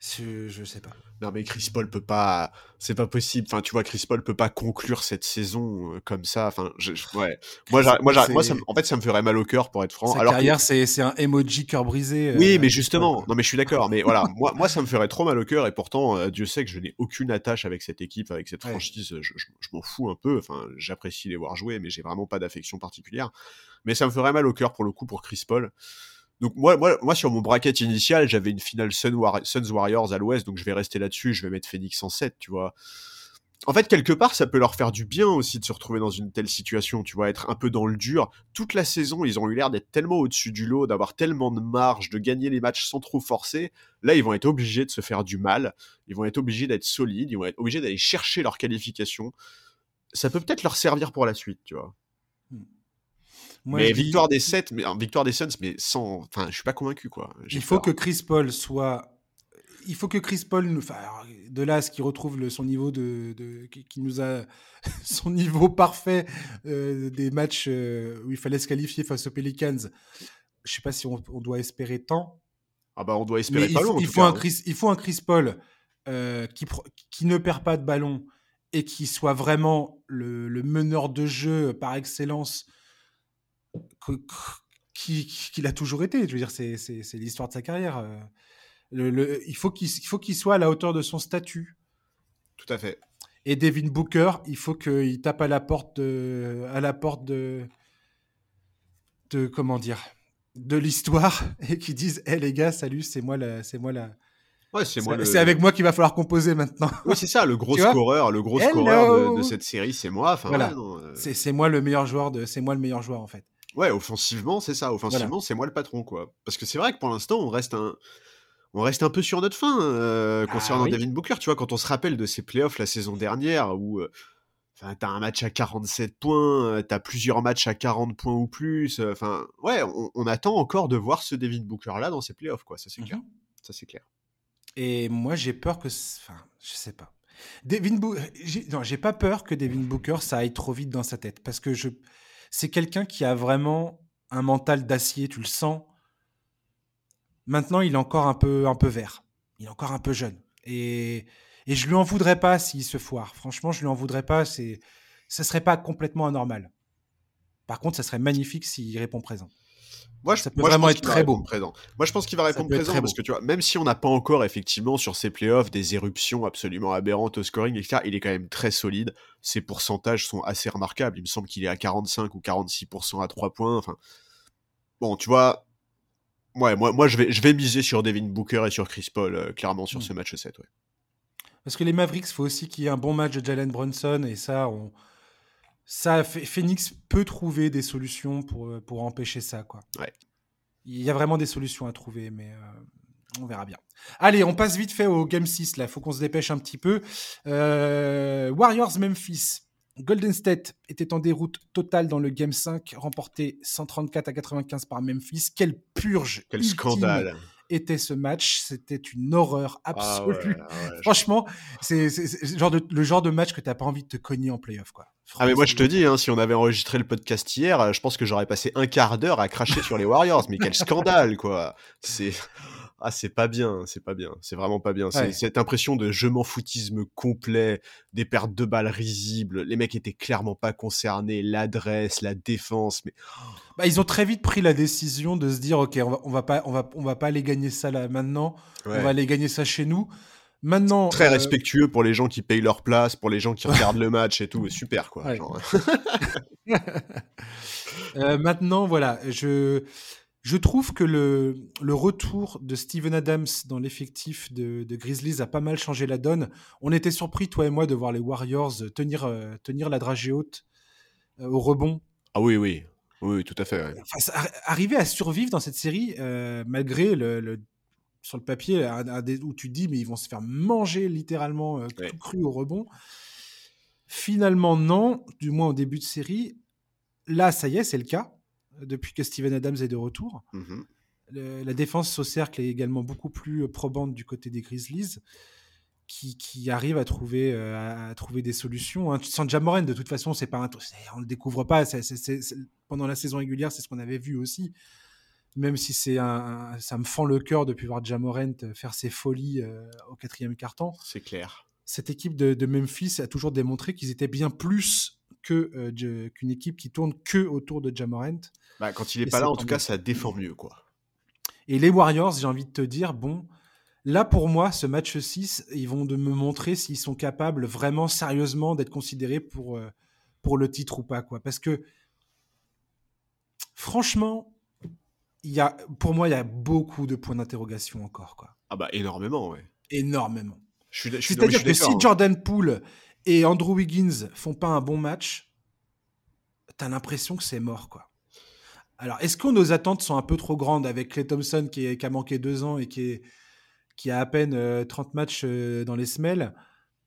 Je, je sais pas. Non mais Chris Paul peut pas, c'est pas possible. Enfin tu vois Chris Paul peut pas conclure cette saison euh, comme ça. Enfin je, je- ouais. Moi moi, moi ça en fait ça me ferait mal au cœur pour être franc. Sa Alors carrière, c'est c'est un emoji cœur brisé. oui euh, mais justement, non mais je suis d'accord. Mais voilà moi moi ça me ferait trop mal au cœur et pourtant euh, Dieu sait que je n'ai aucune attache avec cette équipe, avec cette Ouais. franchise. Je, je- je m'en fous un peu. Enfin j'apprécie les voir jouer mais j'ai vraiment pas d'affection particulière. Mais ça me ferait mal au cœur pour le coup pour Chris Paul. Donc moi, sur mon bracket initial, j'avais une finale Suns Warriors à l'ouest, donc je vais rester là-dessus, je vais mettre Phoenix en 7, tu vois. En fait, quelque part, ça peut leur faire du bien aussi de se retrouver dans une telle situation, tu vois, être un peu dans le dur. Toute la saison, ils ont eu l'air d'être tellement au-dessus du lot, d'avoir tellement de marge, de gagner les matchs sans trop forcer. Là, ils vont être obligés de se faire du mal, ils vont être obligés d'être solides, ils vont être obligés d'aller chercher leur qualification. Ça peut peut-être leur servir pour la suite, tu vois. Moi, mais dis- victoire des 7, mais victoire des Suns, mais sans. Enfin, je suis pas convaincu, quoi. Il faut peur. que Chris Paul soit. Il faut que Chris Paul nous. Enfin, de là à ce qu'il retrouve le, son niveau de, de- qui, nous a son niveau parfait euh, des matchs euh, où il fallait se qualifier face aux Pelicans. Je sais pas si on, on doit espérer tant. Ah bah on doit espérer il pas faut, long. en il tout faut cas, un hein. Chris, il faut un Chris Paul euh, qui, qui ne perd pas de ballon et qui soit vraiment le, le meneur de jeu par excellence que- que- qui- qui- qu'il a toujours été. Je veux dire, c'est c'est- c'est l'histoire de sa carrière. euh. Le- le- il faut qu'il il faut qu'il soit à la hauteur de son statut. Tout à fait. Et Devin Booker, il faut qu'il tape à la porte de, à la porte de, de comment dire, de l'histoire et qu'il dise, hé les gars, salut, c'est moi la, c'est moi la, Ouais, c'est moi c'est le. c'est avec moi qu'il va falloir composer maintenant. Oui, c'est ça, le gros scoreur, le gros scoreur de, de cette série, c'est moi. Enfin, Voilà. ouais, non, euh, C'est c'est moi le meilleur joueur de, c'est moi le meilleur joueur en fait. Ouais, offensivement, c'est ça. Offensivement, c'est moi le patron, quoi. Parce que c'est vrai que pour l'instant, on reste un. On reste un peu sur notre fin euh, Ah concernant oui. Devin Booker. Tu vois, quand on se rappelle de ses playoffs la saison dernière où euh, t'as un match à 47 points, euh, t'as plusieurs matchs à 40 points ou plus. euh, Enfin, ouais, on, on attend encore de voir ce Devin Booker là dans ses playoffs, quoi. Ça, c'est clair. Mhm. Ça, c'est clair. Et moi, j'ai peur que, enfin, je sais pas. Devin Booker, non, j'ai pas peur que Devin Booker ça aille trop vite dans sa tête parce que je, c'est quelqu'un qui a vraiment un mental d'acier, tu le sens. Maintenant, il est encore un peu, un peu vert. Il est encore un peu jeune. Et, et je lui en voudrais pas s'il se foire. Franchement, je lui en voudrais pas. C'est, ça serait pas complètement anormal. Par contre, ça serait magnifique s'il répond présent. Moi, je, Ça peut moi, je vraiment pense être très beau. Présent. Moi, je pense qu'il va répondre présent parce que tu vois, même si on n'a pas encore effectivement sur ses playoffs des éruptions absolument aberrantes au scoring, etc., il est quand même très solide. Ses pourcentages sont assez remarquables. Il me semble qu'il est à 45 ou 46% à 3 points. Enfin, bon, tu vois, ouais, moi, moi je, vais, je vais miser sur Devin Booker et sur Chris Paul, euh, clairement, sur Mm. ce match 7. Ouais. Parce que les Mavericks, il faut aussi qu'il y ait un bon match de Jalen Brunson et ça, on... ça Ph- Phoenix peut trouver des solutions pour, euh, pour empêcher ça. Quoi. Ouais. Il y a vraiment des solutions à trouver, mais euh, on verra bien. Allez, on passe vite fait au Game 6. Il faut qu'on se dépêche un petit peu. Euh, Warriors-Memphis. Golden State était en déroute totale dans le Game 5, remporté 134 à 95 par Memphis. Quelle purge Quel ultime scandale. Était ce match. C'était une horreur Ah absolue. ah ouais, Franchement, c'est le genre de, le genre de match que t'as pas envie de te cogner en playoff, quoi. Ah mais moi je te dis, hein, si on avait enregistré le podcast hier, euh, je pense que j'aurais passé un quart d'heure à cracher sur les Warriors. Mais quel scandale quoi C'est ah c'est pas bien, c'est pas bien, c'est vraiment pas bien. C'est Ouais. cette impression de je m'en foutisme complet, des pertes de balles risibles. Les mecs étaient clairement pas concernés, l'adresse, la défense, mais Bah, ils ont très vite pris la décision de se dire, ok, on va, on va pas, on va, on va pas aller gagner ça là maintenant. ouais. On va aller gagner ça chez nous. Maintenant, très euh, respectueux pour les gens qui payent leur place, pour les gens qui regardent le match et tout, super quoi. Ouais. genre. euh, maintenant, voilà, je, je trouve que le, le retour de Steven Adams dans l'effectif de, de Grizzlies a pas mal changé la donne. On était surpris, toi et moi, de voir les Warriors tenir, euh, tenir la dragée haute euh, au rebond Ah oui oui, oui, tout à fait. ouais. enfin, arriver à survivre dans cette série, euh, malgré le, le- sur le papier un- un des- où tu te dis, mais ils vont se faire manger littéralement euh, Ouais. tout cru au rebond. Finalement, non, du moins au début de série. Là, ça y est, c'est le cas, depuis que Steven Adams est de retour. Mhm. Le- la défense au cercle est également beaucoup plus euh, probante du côté des Grizzlies, qui, qui arrivent à trouver, euh, à, à trouver des solutions. Hein. Sans Jamoran, de toute façon, c'est pas un, on le découvre pas. pendant la saison régulière, c'est ce qu'on avait vu aussi. même si c'est un, ça me fend le cœur depuis voir Jamorent faire ses folies au quatrième carton. C'est clair. Cette équipe de, Memphis a toujours démontré qu'ils étaient bien plus que qu'une équipe qui tourne que autour de Jamorent. Bah, quand il est pas là, en tout cas, ça défend mieux, quoi. Et les Warriors, j'ai envie de te dire, bon, là pour moi, ce match 6, ils vont de me montrer s'ils sont capables vraiment sérieusement d'être considérés pour, euh, pour le titre ou pas, quoi. Parce que, franchement, il y a, pour moi, il y a beaucoup de points d'interrogation encore, quoi. Ah bah énormément, ouais. Énormément. C'est-à-dire que si hein. Jordan Poole et Andrew Wiggins font pas un bon match, t'as l'impression que c'est mort, quoi. Alors, est-ce que nos attentes sont un peu trop grandes avec Clay Thompson qui, a manqué deux ans et qui, a à peine 30 euh, matchs euh, dans les semelles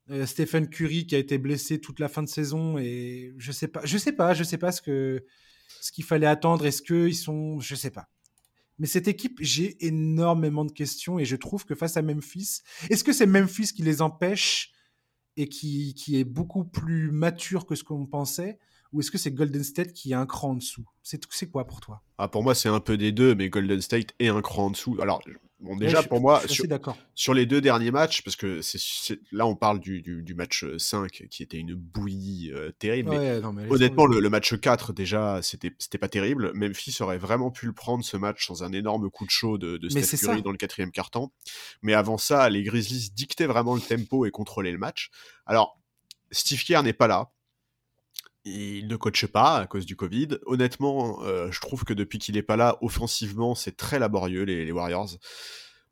euh, Stephen Curry qui a été blessé toute la fin de saison et je sais pas, je sais pas, je sais pas ce qu'il fallait attendre. Est-ce qu'ils sont, je sais pas. Mais cette équipe, j'ai énormément de questions et je trouve que face à Memphis, est-ce que c'est Memphis qui les empêche et qui est beaucoup plus mature que ce qu'on pensait? Ou est-ce que c'est Golden State qui est un cran en dessous? C'est quoi pour toi? Ah, Pour moi, c'est un peu des deux, mais Golden State est un cran en dessous. Alors, bon, déjà, pour moi, sur, sur, les deux derniers matchs, parce que là, on parle du, du, match 5 qui était une bouillie euh, terrible. honnêtement, le, match 4, déjà, c'était pas terrible. Memphis aurait vraiment pu le prendre, ce match, sans un énorme coup de chaud de, de Steph Curry dans le quatrième quart-temps. Mais avant ça, les Grizzlies dictaient vraiment le tempo et contrôlaient le match. Alors, Steve Kerr n'est pas là il ne coache pas à cause du Covid. Honnêtement, euh, je trouve que depuis qu'il n'est pas là, offensivement, c'est très laborieux, les, Warriors.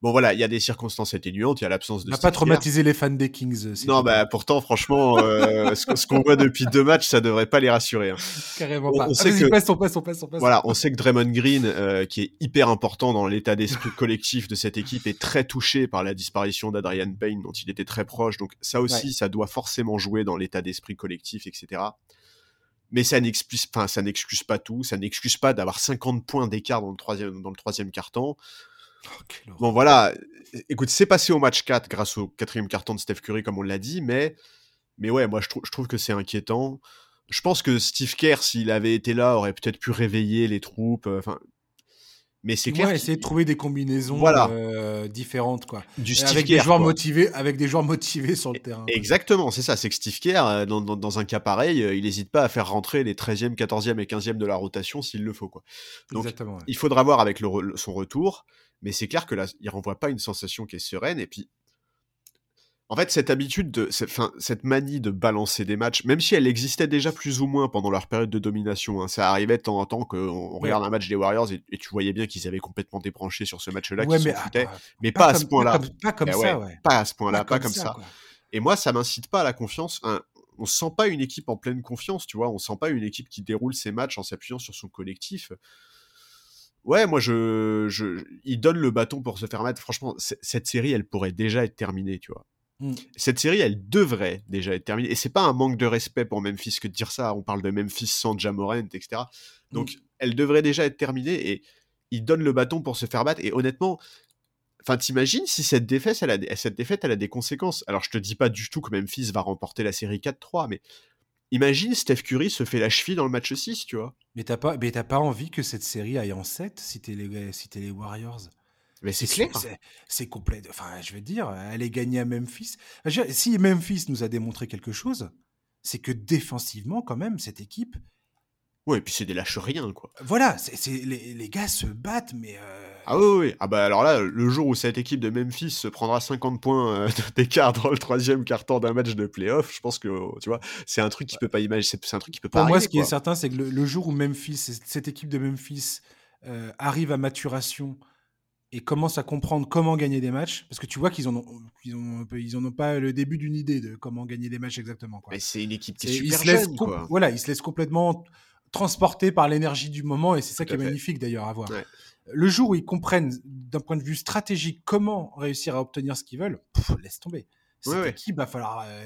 Bon voilà, il y a des circonstances atténuantes, il y a l'absence de. On n'a pas traumatisé les fans des Kings. Euh, non, bah pourtant, franchement, euh, ce, qu'on voit depuis deux matchs, ça devrait pas les rassurer. Hein. Carrément pas. On, sait que, passe, on passe, on passe, Voilà, on sait que Draymond Green, qui est hyper important dans l'état d'esprit collectif de cette équipe, est très touché par la disparition d'Adrian Payne, dont il était très proche. Donc ça aussi, ça doit forcément jouer dans l'état d'esprit collectif, etc mais ça n'excuse, enfin, ça n'excuse pas tout, ça n'excuse pas d'avoir 50 points d'écart dans le troisième, dans le troisième carton. Oh, bon voilà, écoute, c'est passé au match 4 grâce au quatrième carton de Steph Curry, comme on l'a dit, mais, mais ouais, moi je, je trouve que c'est inquiétant. Je pense que Steve Kerr, s'il avait été là, aurait peut-être pu réveiller les troupes. Euh, mais c'est clair. essayer de trouver des combinaisons euh, différentes, quoi. Du avec des joueurs motivés, avec des joueurs motivés sur le terrain. Exactement, c'est ça. C'est que Steve Kerr, euh, dans, dans, un cas pareil, euh, il n'hésite pas à faire rentrer les 13e, 14e et 15e de la rotation s'il le faut, quoi. Donc, Exactement, il faudra voir avec le, son retour. Mais c'est clair que là, il renvoie pas une sensation qui est sereine. Et puis, en fait, cette habitude, de, cette, cette manie de balancer des matchs, même si elle existait déjà plus ou moins pendant leur période de domination, hein, ça arrivait de temps en temps qu'on regarde un match des Warriors et, tu voyais bien qu'ils avaient complètement débranché sur ce match-là, qu'ils mais, foutaient, mais pas, à ce point-là. Pas comme, ça, ouais. Pas à ce point-là, pas, comme ça. Et moi, ça m'incite pas à la confiance. On on sent pas une équipe en pleine confiance, tu vois. On sent pas une équipe qui déroule ses matchs en s'appuyant sur son collectif. Ouais, moi, je, je, il donne le bâton pour se faire mettre. Franchement, cette série, elle pourrait déjà être terminée, tu vois. Mmh. Cette série, elle devrait déjà être terminée. Et c'est pas un manque de respect pour Memphis que de dire ça. On parle de Memphis sans Jamorant, etc. Donc, mmh. elle devrait déjà être terminée. Et il donne le bâton pour se faire battre. Et honnêtement, enfin, t'imagines si cette défaite, elle a, cette défaite, elle a des conséquences? Alors, je te dis pas du tout que Memphis va remporter la série 4-3, mais imagine Steph Curry se fait la cheville dans le match 6, tu vois. Mais t'as pas, mais pas envie que cette série aille en 7 si t'es les, si es les Warriors? Mais c'est clair. C'est complet. Enfin, je veux dire, elle est gagnée à Memphis. Si Memphis nous a démontré quelque chose, c'est que défensivement, quand même, cette équipe. Ouais, et puis c'est des lâches rien, quoi. Voilà, c'est les, les, gars se battent, mais. Euh, ah oui, oui. Ah bah alors là, le jour où cette équipe de Memphis se prendra 50 points euh, d'écart dans le troisième quart-temps d'un match de playoff, je pense que, tu vois, c'est un truc qui peut pas imaginer. C'est un truc qui peut pas Pour moi, ce qui est certain, c'est que le, jour où Memphis, cette équipe de Memphis euh, arrive à maturation et commence à comprendre comment gagner des matchs, parce que tu vois qu'ils en ont, ils ont, ils en ont pas le début d'une idée de comment gagner des matchs exactement. Quoi. Mais c'est une équipe qui est, super jeune, quoi. Voilà, ils se laissent complètement transporter par l'énergie du moment, et c'est ça qui est magnifique d'ailleurs à voir. Le jour où ils comprennent d'un point de vue stratégique comment réussir à obtenir ce qu'ils veulent, laisse tomber. Cette équipe va falloir, euh...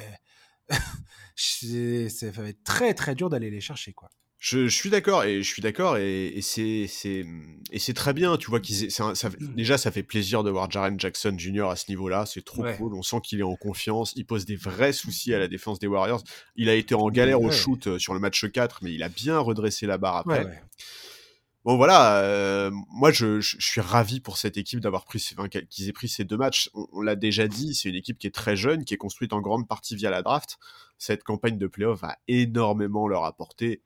ça va être très très dur d'aller les chercher quoi. Je, suis d'accord et je suis d'accord et, c'est c'est et c'est très bien tu vois qu'ils ça, mmh. déjà ça fait plaisir de voir Jaren Jackson Jr à ce niveau-là c'est trop cool on sent qu'il est en confiance il pose des vrais soucis à la défense des Warriors il a été en galère au shoot euh, sur le match 4 mais il a bien redressé la barre après Bon voilà, euh, moi je, je, suis ravi pour cette équipe d'avoir pris, enfin, qu'ils aient pris ces deux matchs. On, l'a déjà dit, c'est une équipe qui est très jeune, qui est construite en grande partie via la draft. Cette campagne de playoff va énormément leur apporter.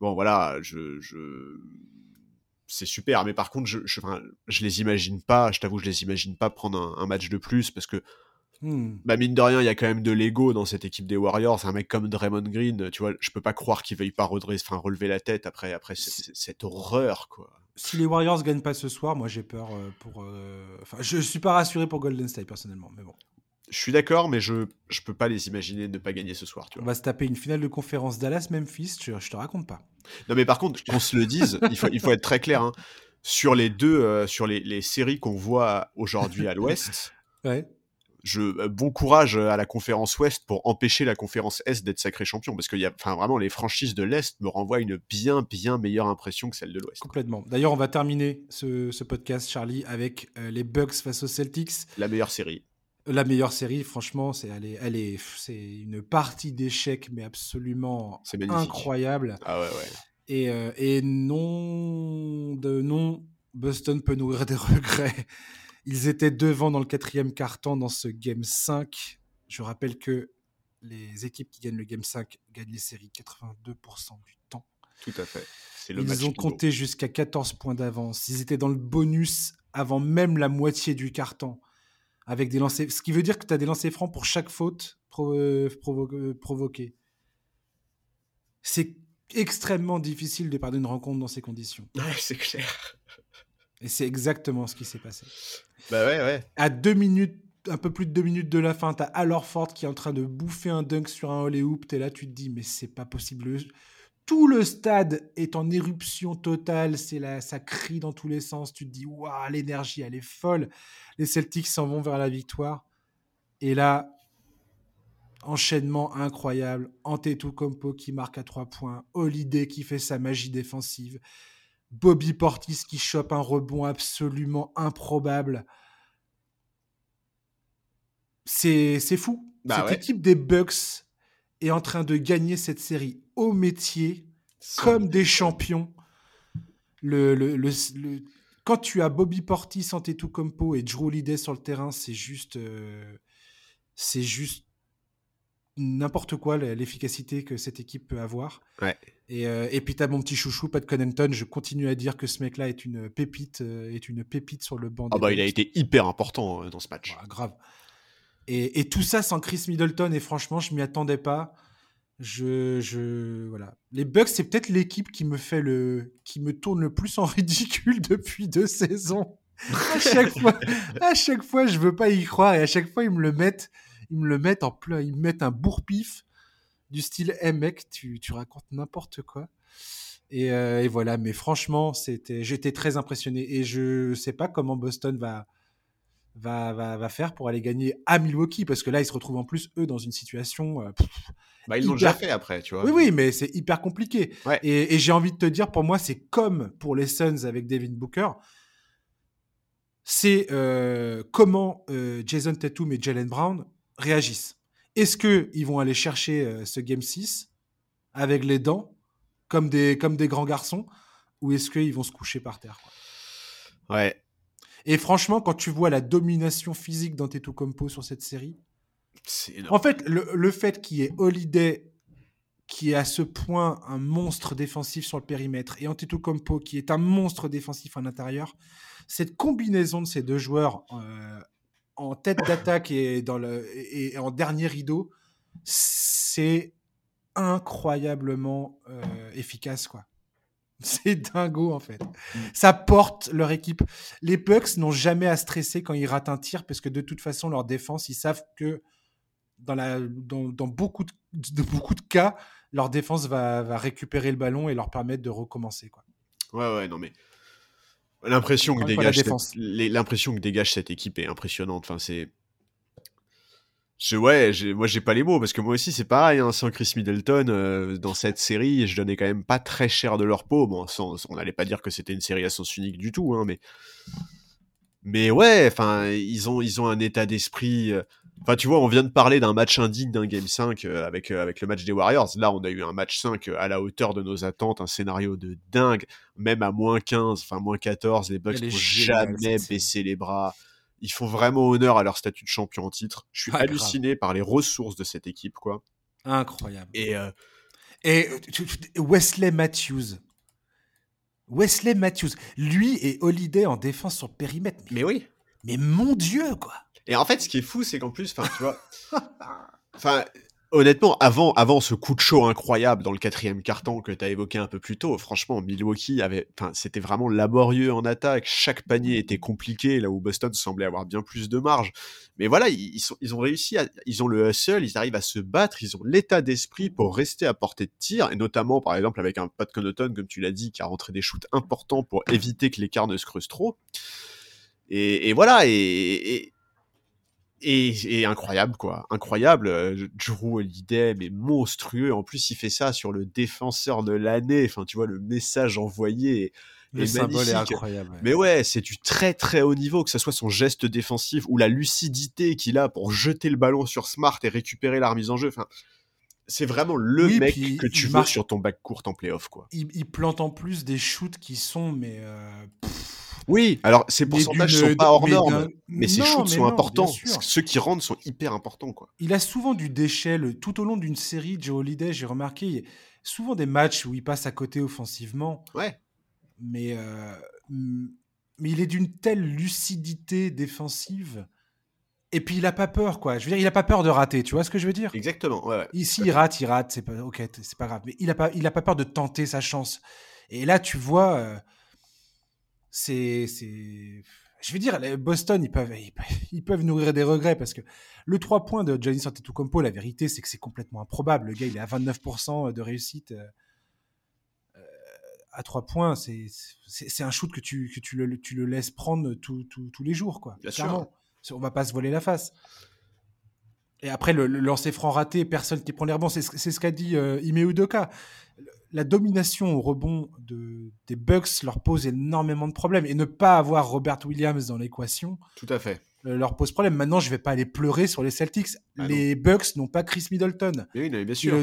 Bon voilà, je, je... c'est super. Mais par contre, je, je, enfin, je les imagine pas. Je t'avoue, je les imagine pas prendre un, un match de plus parce que Hmm. Bah mine de rien, il y a quand même de l'ego dans cette équipe des Warriors. Un mec comme Draymond Green, tu vois, je peux pas croire qu'il veuille pas redresser, enfin, relever la tête après, après cette horreur, quoi. Si les Warriors gagnent pas ce soir, moi j'ai peur euh, pour. Euh, enfin, je suis pas rassuré pour Golden State personnellement, mais bon. Je suis d'accord, mais je je peux pas les imaginer ne pas gagner ce soir, tu vois. On va se taper une finale de conférence Dallas-Memphis, je, je te raconte pas. Non, mais par contre, qu'on se le dise, il faut il faut être très clair. Hein. Sur les deux, euh, sur les, les séries qu'on voit aujourd'hui à l'Ouest. ouais je, euh, bon courage à la conférence Ouest pour empêcher la conférence Est d'être sacré champion, parce que y a, vraiment, les franchises de l'Est me renvoient une bien, bien meilleure impression que celle de l'Ouest. Complètement. D'ailleurs, on va terminer ce, podcast, Charlie, avec euh, les Bucks face aux Celtics. La meilleure série. La meilleure série, franchement, c'est elle est, elle est, c'est une partie d'échecs, mais absolument incroyable. Ah ouais, ouais. Et, euh, et non, de non, Boston peut nourrir des regrets. Ils étaient devant dans le quatrième quart-temps dans ce Game 5. Je rappelle que les équipes qui gagnent le Game 5 gagnent les séries 82% du temps. Tout à fait. Ils ont compté jusqu'à 14 points d'avance. Ils étaient dans le bonus avant même la moitié du carton. Avec des lancers... Ce qui veut dire que tu as des lancers francs pour chaque faute euh, euh, provoquée. C'est extrêmement difficile de perdre une rencontre dans ces conditions. Ouais, c'est clair. Et c'est exactement ce qui s'est passé. Bah ouais, ouais. À deux minutes, un peu plus de deux minutes de la fin, t'as Alors Ford qui est en train de bouffer un dunk sur un holly hoop. T'es là, tu te dis, mais c'est pas possible. Tout le stade est en éruption totale. C'est là, ça crie dans tous les sens. Tu te dis, waouh, l'énergie, elle est folle. Les Celtics s'en vont vers la victoire. Et là, enchaînement incroyable. Antetokounmpo qui marque à trois points. Holiday qui fait sa magie défensive. Bobby Portis qui chope un rebond absolument improbable. C'est fou. Bah cette équipe des Bucks est en train de gagner cette série au métier, comme des champions. Le, le, le, quand tu as Bobby Portis, Antetokounmpo et Drew Holiday sur le terrain, c'est juste, euh, c'est juste n'importe quoi l'efficacité que cette équipe peut avoir. Ouais. Et, euh, et puis t'as mon petit chouchou Pat Connaughton. Je continue à dire que ce mec-là est une pépite, euh, est une pépite sur le banc. Ah bah il a été hyper important euh, dans ce match. grave. Et, tout ça sans Chris Middleton. Et franchement, je m'y attendais pas. Je, je voilà. Les Bucks, c'est peut-être l'équipe qui me fait le, qui me tourne le plus en ridicule depuis deux saisons. à chaque fois, à chaque fois, je veux pas y croire et à chaque fois ils me le mettent ils me le mettent en plein, ils me mettent un bourre-pif du style hey mec, tu, tu racontes n'importe quoi. Et, euh, et, voilà, mais franchement, c'était, j'étais très impressionné et je sais pas comment Boston va, va, va, va, faire pour aller gagner à Milwaukee parce que là, ils se retrouvent en plus, eux, dans une situation. Euh, bah, ils l'ont déjà fait après, tu vois. Oui, oui, mais c'est hyper compliqué. Et, et j'ai envie de te dire, pour moi, c'est comme pour les Suns avec Devin Booker. C'est euh, comment euh, Jason Tatum et Jalen Brown réagissent. Est-ce qu'ils vont aller chercher ce Game 6 avec les dents, comme des, comme des grands garçons, ou est-ce qu'ils vont se coucher par terre Ouais. Et franchement, quand tu vois la domination physique d'Antetokounmpo sur cette série, en fait, le, le fait qu'il y ait Holiday qui est à ce point un monstre défensif sur le périmètre et Antetokounmpo qui est un monstre défensif en intérieur, cette combinaison de ces deux joueurs euh, en tête d'attaque et, dans le, et, en dernier rideau, c'est incroyablement euh, efficace, quoi. C'est dingo, en fait. Ça porte leur équipe. Les Bucks n'ont jamais à stresser quand ils ratent un tir, parce que de toute façon, leur défense, ils savent que dans, la, dans, dans beaucoup, de, de, beaucoup de cas, leur défense va, va, récupérer le ballon et leur permettre de recommencer. Quoi. Ouais, ouais, non, mais L'impression que, dégage l'impression que dégage cette équipe est impressionnante. Enfin, c'est. Je, ouais, moi j'ai pas les mots parce que moi aussi c'est pareil. Hein, sans Chris Middleton euh, dans cette série, je donnais quand même pas très cher de leur peau. Bon, sans, on n'allait pas dire que c'était une série à sens unique du tout, hein, mais mais ouais, enfin ils ont ils ont un état d'esprit. Euh, Enfin, tu vois, on vient de parler d'un match indigne d'un Game 5 euh, avec, avec le match des Warriors. Là, on a eu un match 5 euh, à la hauteur de nos attentes, un scénario de dingue. Même à moins 15, enfin moins 14, les Bucks n'ont jamais baissé les bras. Ils font vraiment honneur à leur statut de champion en titre. Je suis halluciné par les ressources de cette équipe, quoi. Incroyable. Et, Et Wesley Matthews. Wesley Matthews. Lui et Holiday en défense sur périmètre. Mais oui. Mais mon Dieu, quoi. Et en fait, ce qui est fou, c'est qu'en plus, enfin, tu vois, enfin, honnêtement, avant, avant ce coup de chaud incroyable dans le quatrième carton que tu as évoqué un peu plus tôt, franchement, Milwaukee avait, enfin, c'était vraiment laborieux en attaque. Chaque panier était compliqué, là où Boston semblait avoir bien plus de marge. Mais voilà, ils, sont, ils ont réussi, à, ils ont le hustle, ils arrivent à se battre, ils ont l'état d'esprit pour rester à portée de tir, et notamment, par exemple, avec un Pat Connaughton, comme tu l'as dit, qui a rentré des shoots importants pour éviter que l'écart ne se creuse trop. Et, et voilà, et, et, incroyable quoi, incroyable. Euh, Drew Holiday mais monstrueux. En plus, il fait ça sur le défenseur de l'année. Enfin, tu vois le message envoyé. Le symbole est incroyable. Mais ouais, c'est du très très haut niveau, que ce soit son geste défensif ou la lucidité qu'il a pour jeter le ballon sur Smart et récupérer la remise en jeu. Enfin, c'est vraiment le mec que tu veux sur ton back court en playoff quoi. Il, plante en plus des shoots qui sont mais euh, oui, alors ces pourcentages sont pas hors normes, mais ces shoots sont importants. Ceux qui rentrent sont hyper importants. Quoi. Il a souvent du déchet tout au long d'une série. Joe Holiday, j'ai remarqué, souvent des matchs où il passe à côté offensivement. Ouais. Mais, euh, mais il est d'une telle lucidité défensive. Et puis il a pas peur, quoi. Je veux dire, il a pas peur de rater. Tu vois ce que je veux dire? Exactement. Ouais, Ici, il rate, il rate. C'est pas ok, c'est pas grave. Mais il a pas, il a pas peur de tenter sa chance. Et là, tu vois. Euh, c'est, je veux dire, Boston, ils peuvent, ils peuvent nourrir des regrets parce que le 3 points de Giannis Antetokounmpo, la vérité, c'est que c'est complètement improbable. Le gars, il est à 29% de réussite euh, euh, à 3 points. C'est, c'est, un shoot que tu, que tu le, tu le laisses prendre tous les jours, quoi. Bien sûr. On va pas se voler la face. Et après, le, lancer franc raté, personne qui prend les rebonds, c'est ce qu'a dit euh, Ime Udoka la domination au rebond de, des Bucks leur pose énormément de problèmes. Et ne pas avoir Robert Williams dans l'équation. Tout à fait. Euh, leur pose problème. Maintenant, je vais pas aller pleurer sur les Celtics. Ah les Bucks n'ont pas Chris Middleton. Oui, bien sûr.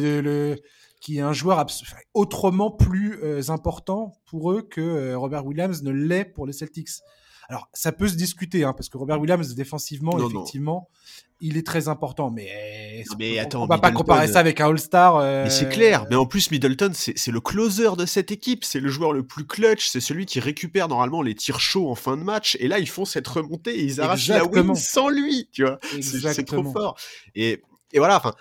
qui est un joueur autrement plus euh, important pour eux que euh, Robert Williams ne l'est pour les Celtics. Alors, ça peut se discuter, hein, parce que Robert Williams, défensivement, effectivement, il est très important. Mais, mais on, attends, va pas comparer ça avec un All-Star. Mais c'est clair. Mais en plus, Middleton, c'est le closer de cette équipe. C'est le joueur le plus clutch. C'est celui qui récupère normalement les tirs chauds en fin de match. Et là, ils font cette remontée et ils arrachent la win sans lui. Tu vois, c'est trop fort. Et, et voilà. Enfin,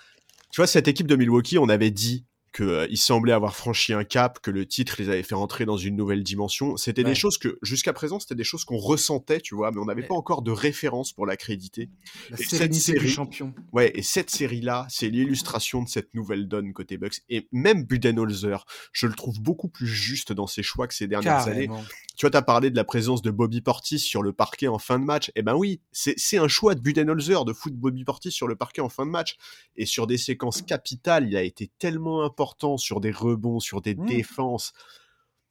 tu vois, cette équipe de Milwaukee, on avait dit qu'ils euh, semblaient avoir franchi un cap, que le titre les avait fait entrer dans une nouvelle dimension. C'était des choses que, jusqu'à présent, c'était des choses qu'on ressentait, tu vois, mais on n'avait pas encore de référence pour l'accréditer. La et cette série, champion. Ouais, et cette série-là, c'est l'illustration de cette nouvelle donne côté Bucks. Et même Budenholzer, je le trouve beaucoup plus juste dans ses choix que ces dernières années. Tu vois, tu as parlé de la présence de Bobby Portis sur le parquet en fin de match. Eh ben oui, c'est un choix de Budenholzer de foutre Bobby Portis sur le parquet en fin de match. Et sur des séquences capitales, il a été tellement important sur des rebonds, sur des mmh. défenses.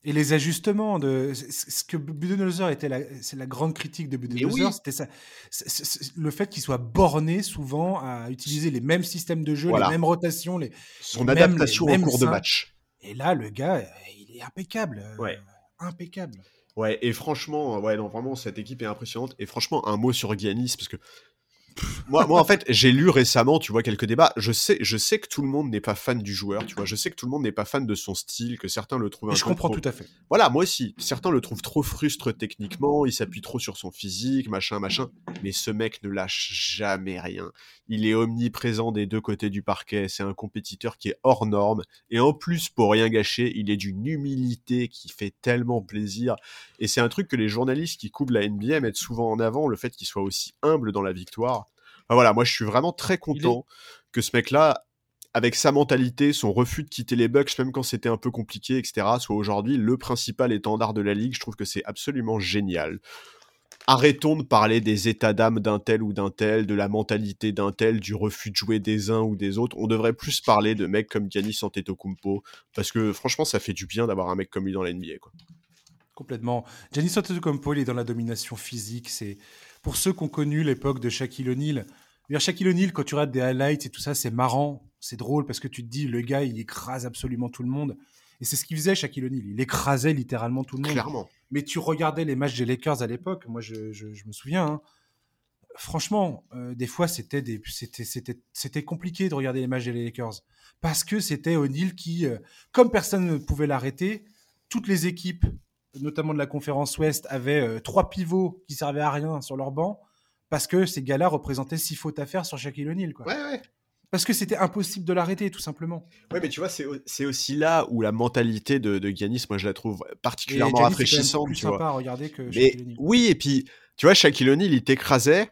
Et les ajustements de ce que Budenholzer était, c'est la grande critique de Budenholzer, c'était ça, le fait qu'il soit borné souvent à utiliser les mêmes systèmes de jeu, les mêmes rotations, les son adaptation en cours de match. Et là, le gars, il est impeccable, euh, ouais. impeccable. Ouais, et franchement, ouais, non, vraiment, cette équipe est impressionnante. Et franchement, un mot sur Giannis, parce que moi, moi, en fait, j'ai lu récemment, tu vois, quelques débats. Je sais, je sais que tout le monde n'est pas fan du joueur, tu vois. Je sais que tout le monde n'est pas fan de son style, que certains le trouvent un je comprends tout à fait. Voilà, moi aussi. Certains le trouvent trop frustre techniquement, il s'appuie trop sur son physique, machin, machin. Mais ce mec ne lâche jamais rien. Il est omniprésent des deux côtés du parquet. C'est un compétiteur qui est hors norme. Et en plus, pour rien gâcher, il est d'une humilité qui fait tellement plaisir. Et c'est un truc que les journalistes qui couvrent la NBA mettent souvent en avant, le fait qu'il soit aussi humble dans la victoire voilà, moi je suis vraiment très content que ce mec-là, avec sa mentalité, son refus de quitter les Bucks, même quand c'était un peu compliqué, etc., soit aujourd'hui le principal étendard de la ligue. Je trouve que c'est absolument génial. Arrêtons de parler des états d'âme d'un tel ou d'un tel, de la mentalité d'un tel, du refus de jouer des uns ou des autres. On devrait plus parler de mecs comme Giannis Antetokounmpo, parce que franchement, ça fait du bien d'avoir un mec comme lui dans la NBA. Quoi. Complètement. Giannis Antetokounmpo, il est dans la domination physique. C'est pour ceux qui ont connu l'époque de Shaquille O'Neal, Shaquille O'Neal, quand tu regardes des highlights et tout ça, c'est marrant, c'est drôle parce que tu te dis, le gars, il écrase absolument tout le monde. Et c'est ce qu'il faisait, Shaquille O'Neal. Il écrasait littéralement tout le monde. Clairement. Mais tu regardais les matchs des Lakers à l'époque, moi je, je, me souviens, hein. franchement, euh, des fois c'était, des, c'était, c'était, c'était compliqué de regarder les matchs des Lakers. Parce que c'était O'Neal qui, euh, comme personne ne pouvait l'arrêter, toutes les équipes, notamment de la conférence Ouest, avaient euh, trois pivots qui servaient à rien sur leur banc parce que ces gars-là représentaient six fautes à faire sur Shaquille O'Neal. Quoi. Ouais, ouais. Parce que c'était impossible de l'arrêter, tout simplement. Ouais, mais tu vois, c'est aussi là où la mentalité de, de Giannis, moi, je la trouve particulièrement rafraîchissante. plus tu sympa à regarder que mais, Oui, et puis, tu vois, Shaquille O'Neal, il t'écrasait.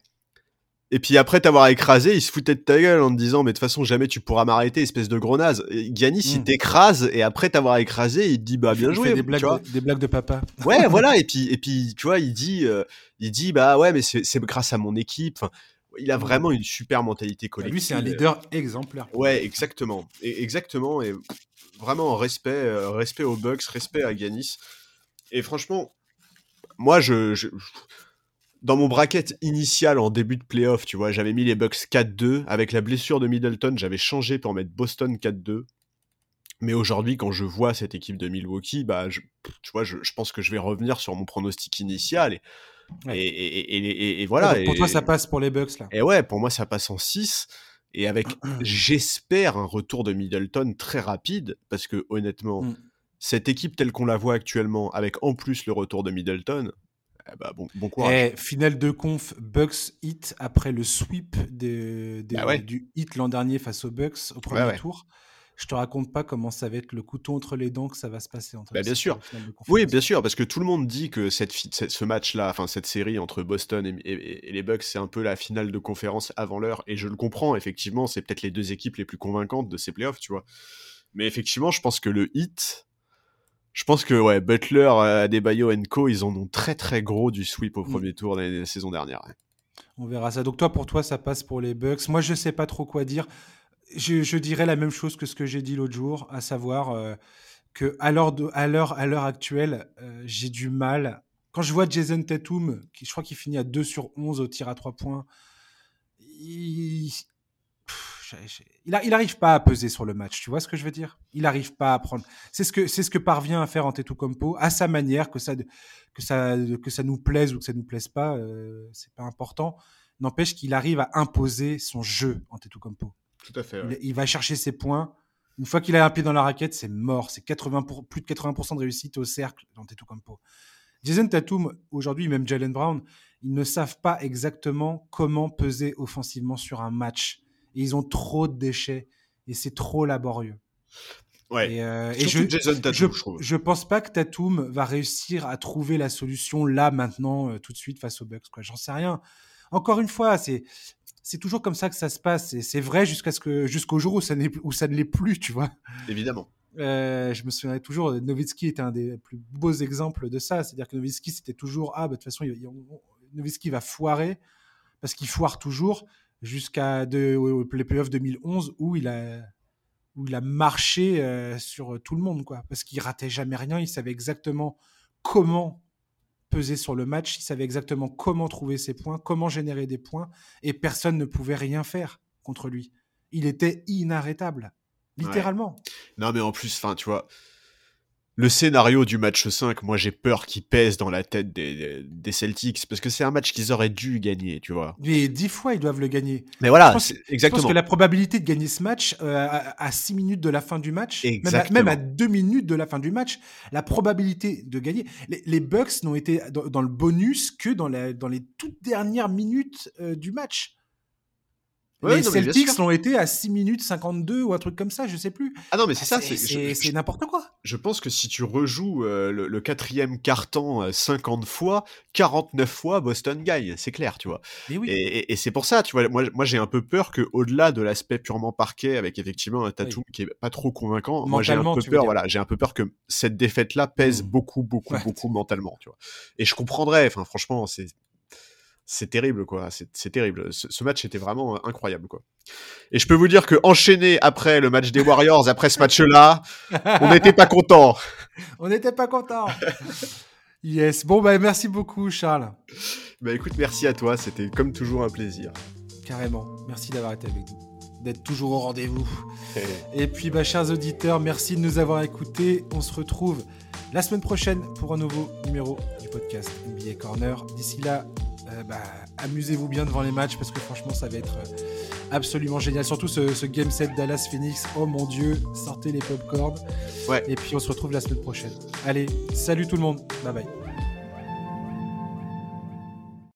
Et puis après t'avoir écrasé, il se foutait de ta gueule en te disant mais de toute façon jamais tu pourras m'arrêter, espèce de gros naze. Giannis il hmm. t'écrase et après t'avoir écrasé, il te dit bah bien joué. des blagues, de, des blagues de papa. Ouais voilà et puis et puis tu vois il dit euh, il dit bah ouais mais c'est grâce à mon équipe. Enfin, il a mmh. vraiment une super mentalité bah, collective. Lui, c'est un leader exemplaire. Ouais, exactement. Et, exactement. Et vraiment, respect, euh, respect aux Bucks, respect à Ganis. Et franchement, moi, je, dans mon bracket initial en début de playoff, tu vois, j'avais mis les Bucks 4-2. Avec la blessure de Middleton, j'avais changé pour mettre Boston 4-2. Mais aujourd'hui, quand je vois cette équipe de Milwaukee, bah, tu vois, je, je, pense que je vais revenir sur mon pronostic initial. Et et, voilà. pour toi, ça passe pour les Bucks, là. Et ouais, pour moi, ça passe en 6. Et avec, j'espère, un retour de Middleton très rapide, parce que honnêtement, mm. cette équipe telle qu'on la voit actuellement, avec en plus le retour de Middleton, eh bah, bon, bon courage. Et finale de conf, Bucks hit après le sweep bah du hit l'an dernier face aux Bucks au premier tour je te raconte pas comment ça va être le couteau entre les dents que ça va se passer. Entre bah, bien sûr. Oui, bien sûr, parce que tout le monde dit que cette, ce match-là, enfin cette série entre Boston et, les Bucks, c'est un peu la finale de conférence avant l'heure, et je le comprends. Effectivement, c'est peut-être les deux équipes les plus convaincantes de ces playoffs, tu vois. Mais effectivement, je pense que le hit, je pense que ouais, Butler, Adebayo Co, ils en ont très très gros du sweep au mm. premier tour de la, saison dernière. On verra ça. Donc toi, pour toi, ça passe pour les Bucks. Moi, je sais pas trop quoi dire je, dirais la même chose que ce que j'ai dit l'autre jour, à savoir euh, que à l'heure à l'heure à l'heure actuelle, euh, j'ai du mal. Quand je vois Jason Tatum, qui je crois qu'il finit à 2 sur 11 au tir à 3 points, il, il, arrive pas à peser sur le match. Tu vois ce que je veux dire? Il arrive pas à prendre. C'est ce que c'est ce que parvient à faire Antetokounmpo à sa manière, que ça que ça que ça nous plaise ou que ça nous plaise pas, euh, c'est pas important. N'empêche qu'il arrive à imposer son jeu Antetokounmpo. Tout à fait. Il, va chercher ses points. Une fois qu'il a un pied dans la raquette, c'est mort. C'est 80 plus de 80% de réussite au cercle dans Campo. Jason Tatum, aujourd'hui, même Jalen Brown, ils ne savent pas exactement comment peser offensivement sur un match. Et ils ont trop de déchets. Et c'est trop laborieux. Ouais. Et, euh, je, je, pense pas que Tatum va réussir à trouver la solution là, maintenant, euh, tout de suite, face aux Bucks. J'en sais rien. Encore une fois, c'est c'est toujours comme ça que ça se passe. Et c'est vrai jusqu'à ce que jusqu'au jour où ça, où ça ne l'est plus, tu vois. Évidemment. Euh, je me souviendrai toujours, Novitski était un des plus beaux exemples de ça. C'est-à-dire que Novitski, c'était toujours Ah, bah, de toute façon, Novitski va foirer parce qu'il foire toujours jusqu'à les playoffs 2011 où il a, où il a marché euh, sur tout le monde, quoi. Parce qu'il ratait jamais rien. Il savait exactement comment peser sur le match, il savait exactement comment trouver ses points, comment générer des points, et personne ne pouvait rien faire contre lui. Il était inarrêtable, littéralement. Non, mais en plus, enfin, tu vois, le scénario du match 5, moi j'ai peur qu'il pèse dans la tête des, Celtics parce que c'est un match qu'ils auraient dû gagner, tu vois. Mais dix fois ils doivent le gagner. Mais voilà, exactement. Je pense que la probabilité de gagner ce match euh, à 6 minutes de la fin du match, même à, 2 minutes de la fin du match, la probabilité de gagner. Les, Bucks n'ont été dans, le bonus que dans, dans les toutes dernières minutes euh, du match les Celtics l'ont été à 6 minutes 52 ou un truc comme ça, je sais plus. Ah non, mais c'est ça, c'est n'importe quoi. Je pense que si tu rejoues euh, le, quatrième carton 50 euh, fois, 49 fois Boston gagne, c'est clair, tu vois. Et, c'est pour ça, tu vois, moi, moi j'ai un peu peur que au-delà de l'aspect purement parquet, avec effectivement un Tatum qui est pas trop convaincant, moi j'ai un peu peur, voilà, j'ai un peu peur que cette défaite-là pèse mmh. beaucoup, beaucoup, beaucoup mentalement, tu vois. Et je comprendrais, enfin franchement, c'est c'est terrible, quoi. C'est terrible. Ce, match était vraiment euh, incroyable, quoi. Et je peux vous dire que enchaîner après le match des Warriors, après ce match-là, on n'était pas content. on n'était pas content. yes. Bon, bah, merci beaucoup, Charles. Bah, écoute, merci à toi. C'était comme toujours un plaisir. carrément. Merci d'avoir été avec nous d'être toujours au rendez-vous. Et puis, bah, chers auditeurs, merci de nous avoir écoutés. On se retrouve la semaine prochaine pour un nouveau numéro du podcast NBA Corner. D'ici là, euh, bah, amusez-vous bien devant les matchs parce que franchement, ça va être euh, absolument génial. Surtout ce, game set Dallas Phoenix. Oh mon dieu, sortez les popcorns. Ouais. Et puis on se retrouve la semaine prochaine. Allez, salut tout le monde. Bye bye.